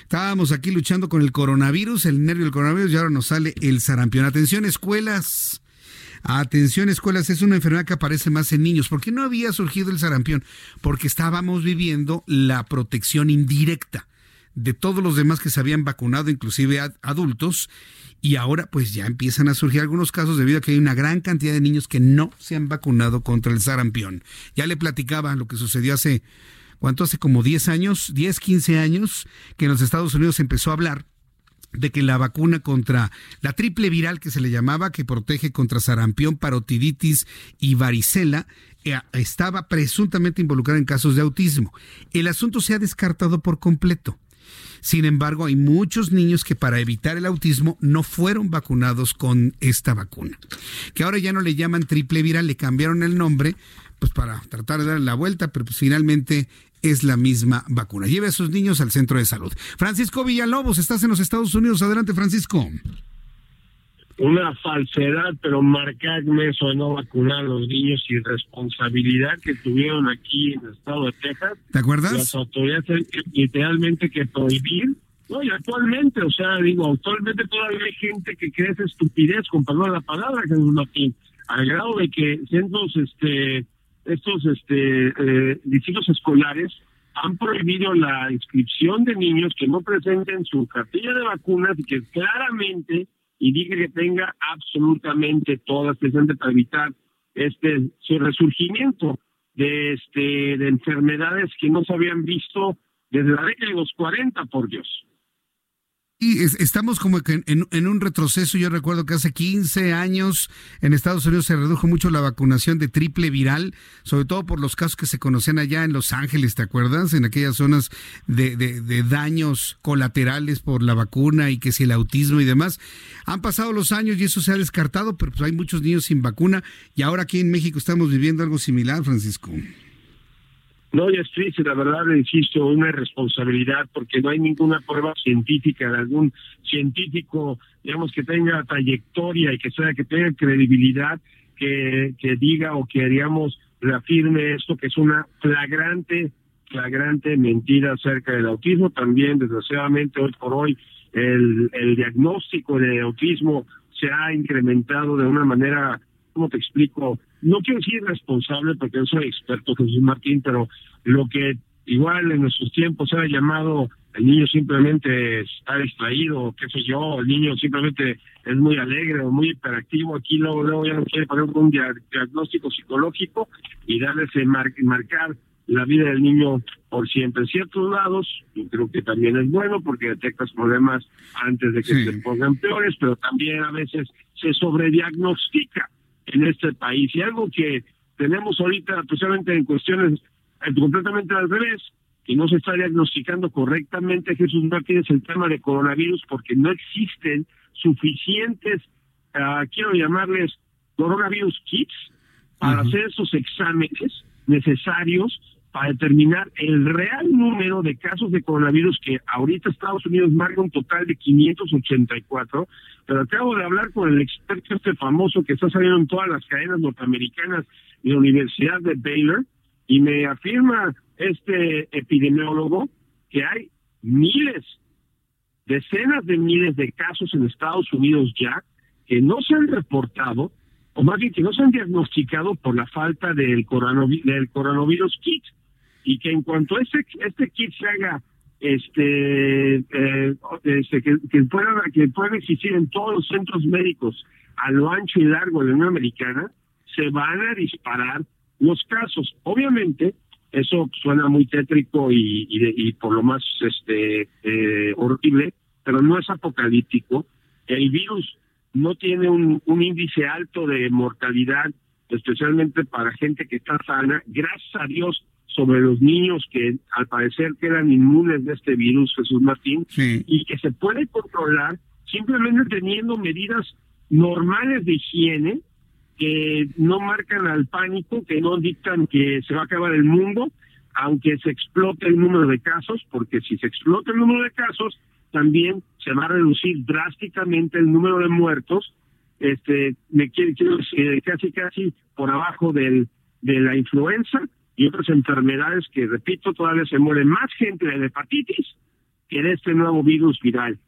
Estábamos aquí luchando con el coronavirus, el nervio del coronavirus, y ahora nos sale el sarampión. Atención, escuelas. Atención, escuelas, es una enfermedad que aparece más en niños. ¿Por qué no había surgido el sarampión? Porque estábamos viviendo la protección indirecta de todos los demás que se habían vacunado, inclusive adultos, y ahora pues ya empiezan a surgir algunos casos debido a que hay una gran cantidad de niños que no se han vacunado contra el sarampión. Ya le platicaba lo que sucedió hace, ¿cuánto? Hace como 10 años, 10, 15 años, que en los Estados Unidos empezó a hablar de que la vacuna contra la triple viral que se le llamaba, que protege contra sarampión, parotiditis y varicela, eh, estaba presuntamente involucrada en casos de autismo. El asunto se ha descartado por completo. Sin embargo, hay muchos niños que para evitar el autismo no fueron vacunados con esta vacuna. Que ahora ya no le llaman triple viral, le cambiaron el nombre, pues para tratar de darle la vuelta, pero pues finalmente es la misma vacuna. Lleve a sus niños al centro de salud. Francisco Villalobos, estás en los Estados Unidos. Adelante, Francisco una falsedad, pero marcarme eso de no vacunar a los niños y responsabilidad que tuvieron aquí en el estado de Texas. ¿Te acuerdas? Las autoridades literalmente que prohibir. No, y actualmente, o sea, digo, actualmente todavía hay gente que cree esa estupidez, con perdón la palabra, Jesús Martín, al grado de que cientos, este, estos, este, eh, distritos escolares han prohibido la inscripción de niños que no presenten su cartilla de vacunas y que claramente y dije que tenga absolutamente todas presentes para evitar este su resurgimiento de este de enfermedades que no se habían visto desde la década de los 40, por Dios. Y estamos como que en, un retroceso. Yo recuerdo que hace 15 años en Estados Unidos se redujo mucho la vacunación de triple viral, sobre todo por los casos que se conocían allá en Los Ángeles, ¿te acuerdas? En aquellas zonas de, de daños colaterales por la vacuna y que si el autismo y demás. Han pasado los años y eso se ha descartado, pero pues hay muchos niños sin vacuna y ahora aquí en México estamos viviendo algo similar, Francisco. No, es triste, la verdad, le insisto, una irresponsabilidad porque no hay ninguna prueba científica de algún científico, digamos, que tenga trayectoria y que sea, que tenga credibilidad, que, que diga o que, digamos, reafirme esto, que es una flagrante, flagrante mentira acerca del autismo. También, desgraciadamente, hoy por hoy, el, el diagnóstico de autismo se ha incrementado de una manera, ¿cómo te explico? No quiero decir responsable porque no soy experto, Jesús Martín, pero lo que igual en nuestros tiempos era llamado el niño simplemente está distraído, qué sé yo, el niño simplemente es muy alegre o muy hiperactivo, aquí luego, luego ya no quiere poner un diagnóstico psicológico y darle ese marcar la vida del niño por siempre. En ciertos lados, yo creo que también es bueno porque detectas problemas antes de que se pongan peores, pero también a veces se sobrediagnostica en este país. Y algo que tenemos ahorita, especialmente en cuestiones eh, completamente al revés, que no se está diagnosticando correctamente, Jesús Martín, es el tema de coronavirus, porque no existen suficientes, uh, quiero llamarles coronavirus kits, para hacer esos exámenes necesarios para determinar el real número de casos de coronavirus que ahorita Estados Unidos marca un total de 584, pero acabo de hablar con el experto este famoso que está saliendo en todas las cadenas norteamericanas de la Universidad de Baylor y me afirma este epidemiólogo que hay miles, decenas de miles de casos en Estados Unidos ya que no se han reportado o más bien que no se han diagnosticado por la falta del coronavirus, del coronavirus kit y que en cuanto este, este kit se haga este, eh, este que, pueda que pueda existir en todos los centros médicos a lo ancho y largo de la Unión Americana se van a disparar los casos. Obviamente eso suena muy tétrico y, y, por lo más este eh, horrible pero no es apocalíptico. El virus no tiene un, un índice alto de mortalidad especialmente para gente que está sana. Gracias a Dios sobre los niños que al parecer quedan inmunes de este virus, Jesús Martín, y que se puede controlar simplemente teniendo medidas normales de higiene que no marcan al pánico, que no dictan que se va a acabar el mundo, aunque se explote el número de casos, porque si se explota el número de casos, también se va a reducir drásticamente el número de muertos, este, me quiero, casi casi por abajo del, de la influenza, y otras enfermedades que, repito, todavía se muere más gente de hepatitis que de este nuevo virus viral.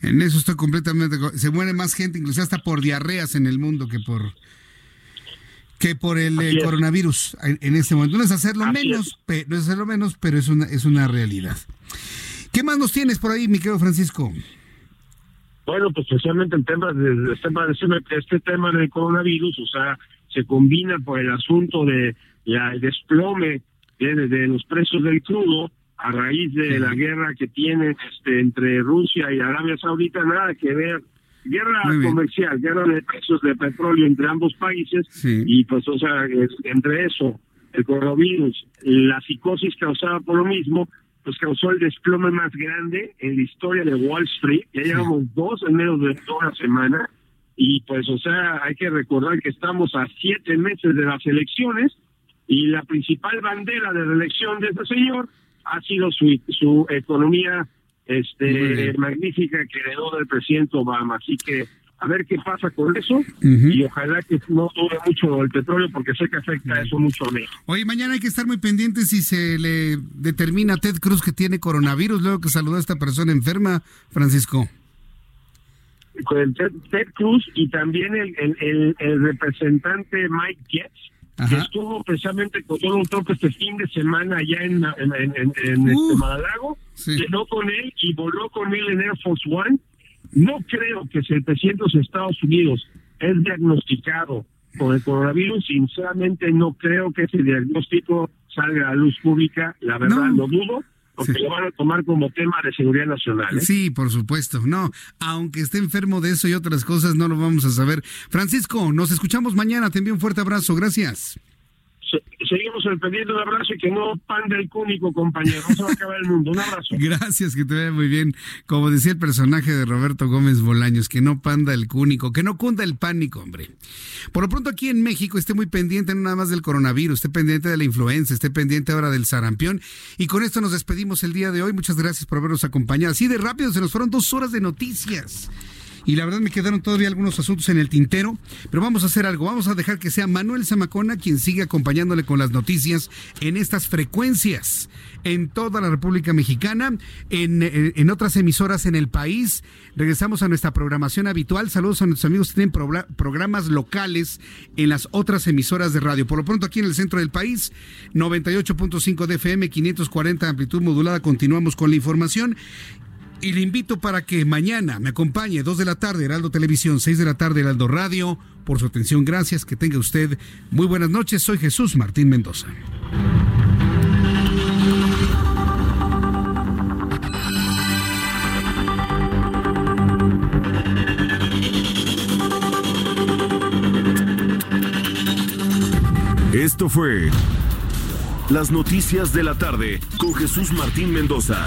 En eso estoy completamente. Se muere más gente, incluso hasta por diarreas en el mundo que por que por el eh, coronavirus en, este momento. No es hacerlo menos, no es hacerlo menos, pero es una es una realidad. ¿Qué más nos tienes por ahí, mi querido Francisco? Bueno, pues especialmente el tema de, este, este tema del coronavirus, o sea, se combina por el asunto de ya el desplome de, los precios del crudo a raíz de la guerra que tiene este, entre Rusia y Arabia Saudita, nada que ver. Guerra comercial, guerra de precios de petróleo entre ambos países y pues, o sea, entre eso, el coronavirus, la psicosis causada por lo mismo, pues causó el desplome más grande en la historia de Wall Street. Ya llevamos dos en menos de una semana y pues, o sea, hay que recordar que estamos a siete meses de las elecciones y la principal bandera de reelección de este señor ha sido su, su economía este magnífica que heredó del presidente Obama. Así que a ver qué pasa con eso y ojalá que no dure mucho el petróleo porque sé que afecta eso mucho a México. Oye, mañana hay que estar muy pendientes si se le determina a Ted Cruz que tiene coronavirus luego que saludó a esta persona enferma, Francisco. Con Ted, Cruz y también el, el, el, representante Mike Getz que estuvo precisamente con Donald Trump este fin de semana allá en, en, en, en este Madalago, llenó con él y voló con él en Air Force One. No creo que si el presidente de los Estados Unidos es diagnosticado con el coronavirus, sinceramente no creo que ese diagnóstico salga a luz pública, la verdad lo dudo, porque lo van a tomar como tema de seguridad nacional. ¿eh? Sí, por supuesto. No, aunque esté enfermo de eso y otras cosas, no lo vamos a saber. Francisco, nos escuchamos mañana. Te envío un fuerte abrazo. Gracias seguimos pedido. Un abrazo y que no panda el cúnico, compañero. Se va a acabar el mundo. Un abrazo. <laughs> Gracias, que te vaya muy bien. Como decía el personaje de Roberto Gómez Bolaños, que no panda el cúnico, que no cunda el pánico, hombre. Por lo pronto aquí en México esté muy pendiente no nada más del coronavirus, esté pendiente de la influenza, esté pendiente ahora del sarampión. Y con esto nos despedimos el día de hoy. Muchas gracias por habernos acompañado. Así de rápido se nos fueron dos horas de noticias y la verdad me quedaron todavía algunos asuntos en el tintero, pero vamos a hacer algo, vamos a dejar que sea Manuel Zamacona quien siga acompañándole con las noticias en estas frecuencias en toda la República Mexicana, en, eh, en, otras emisoras en el país. Regresamos a nuestra programación habitual. Saludos a nuestros amigos que tienen programas locales en las otras emisoras de radio. Por lo pronto aquí en el centro del país, 98.5 de FM, 540 amplitud modulada. Continuamos con la información y le invito para que mañana me acompañe, 2 de la tarde, Heraldo Televisión, 6 de la tarde, Heraldo Radio. Por su atención, gracias. Que tenga usted muy buenas noches. Soy Jesús Martín Mendoza. Esto fue Las Noticias de la Tarde con Jesús Martín Mendoza.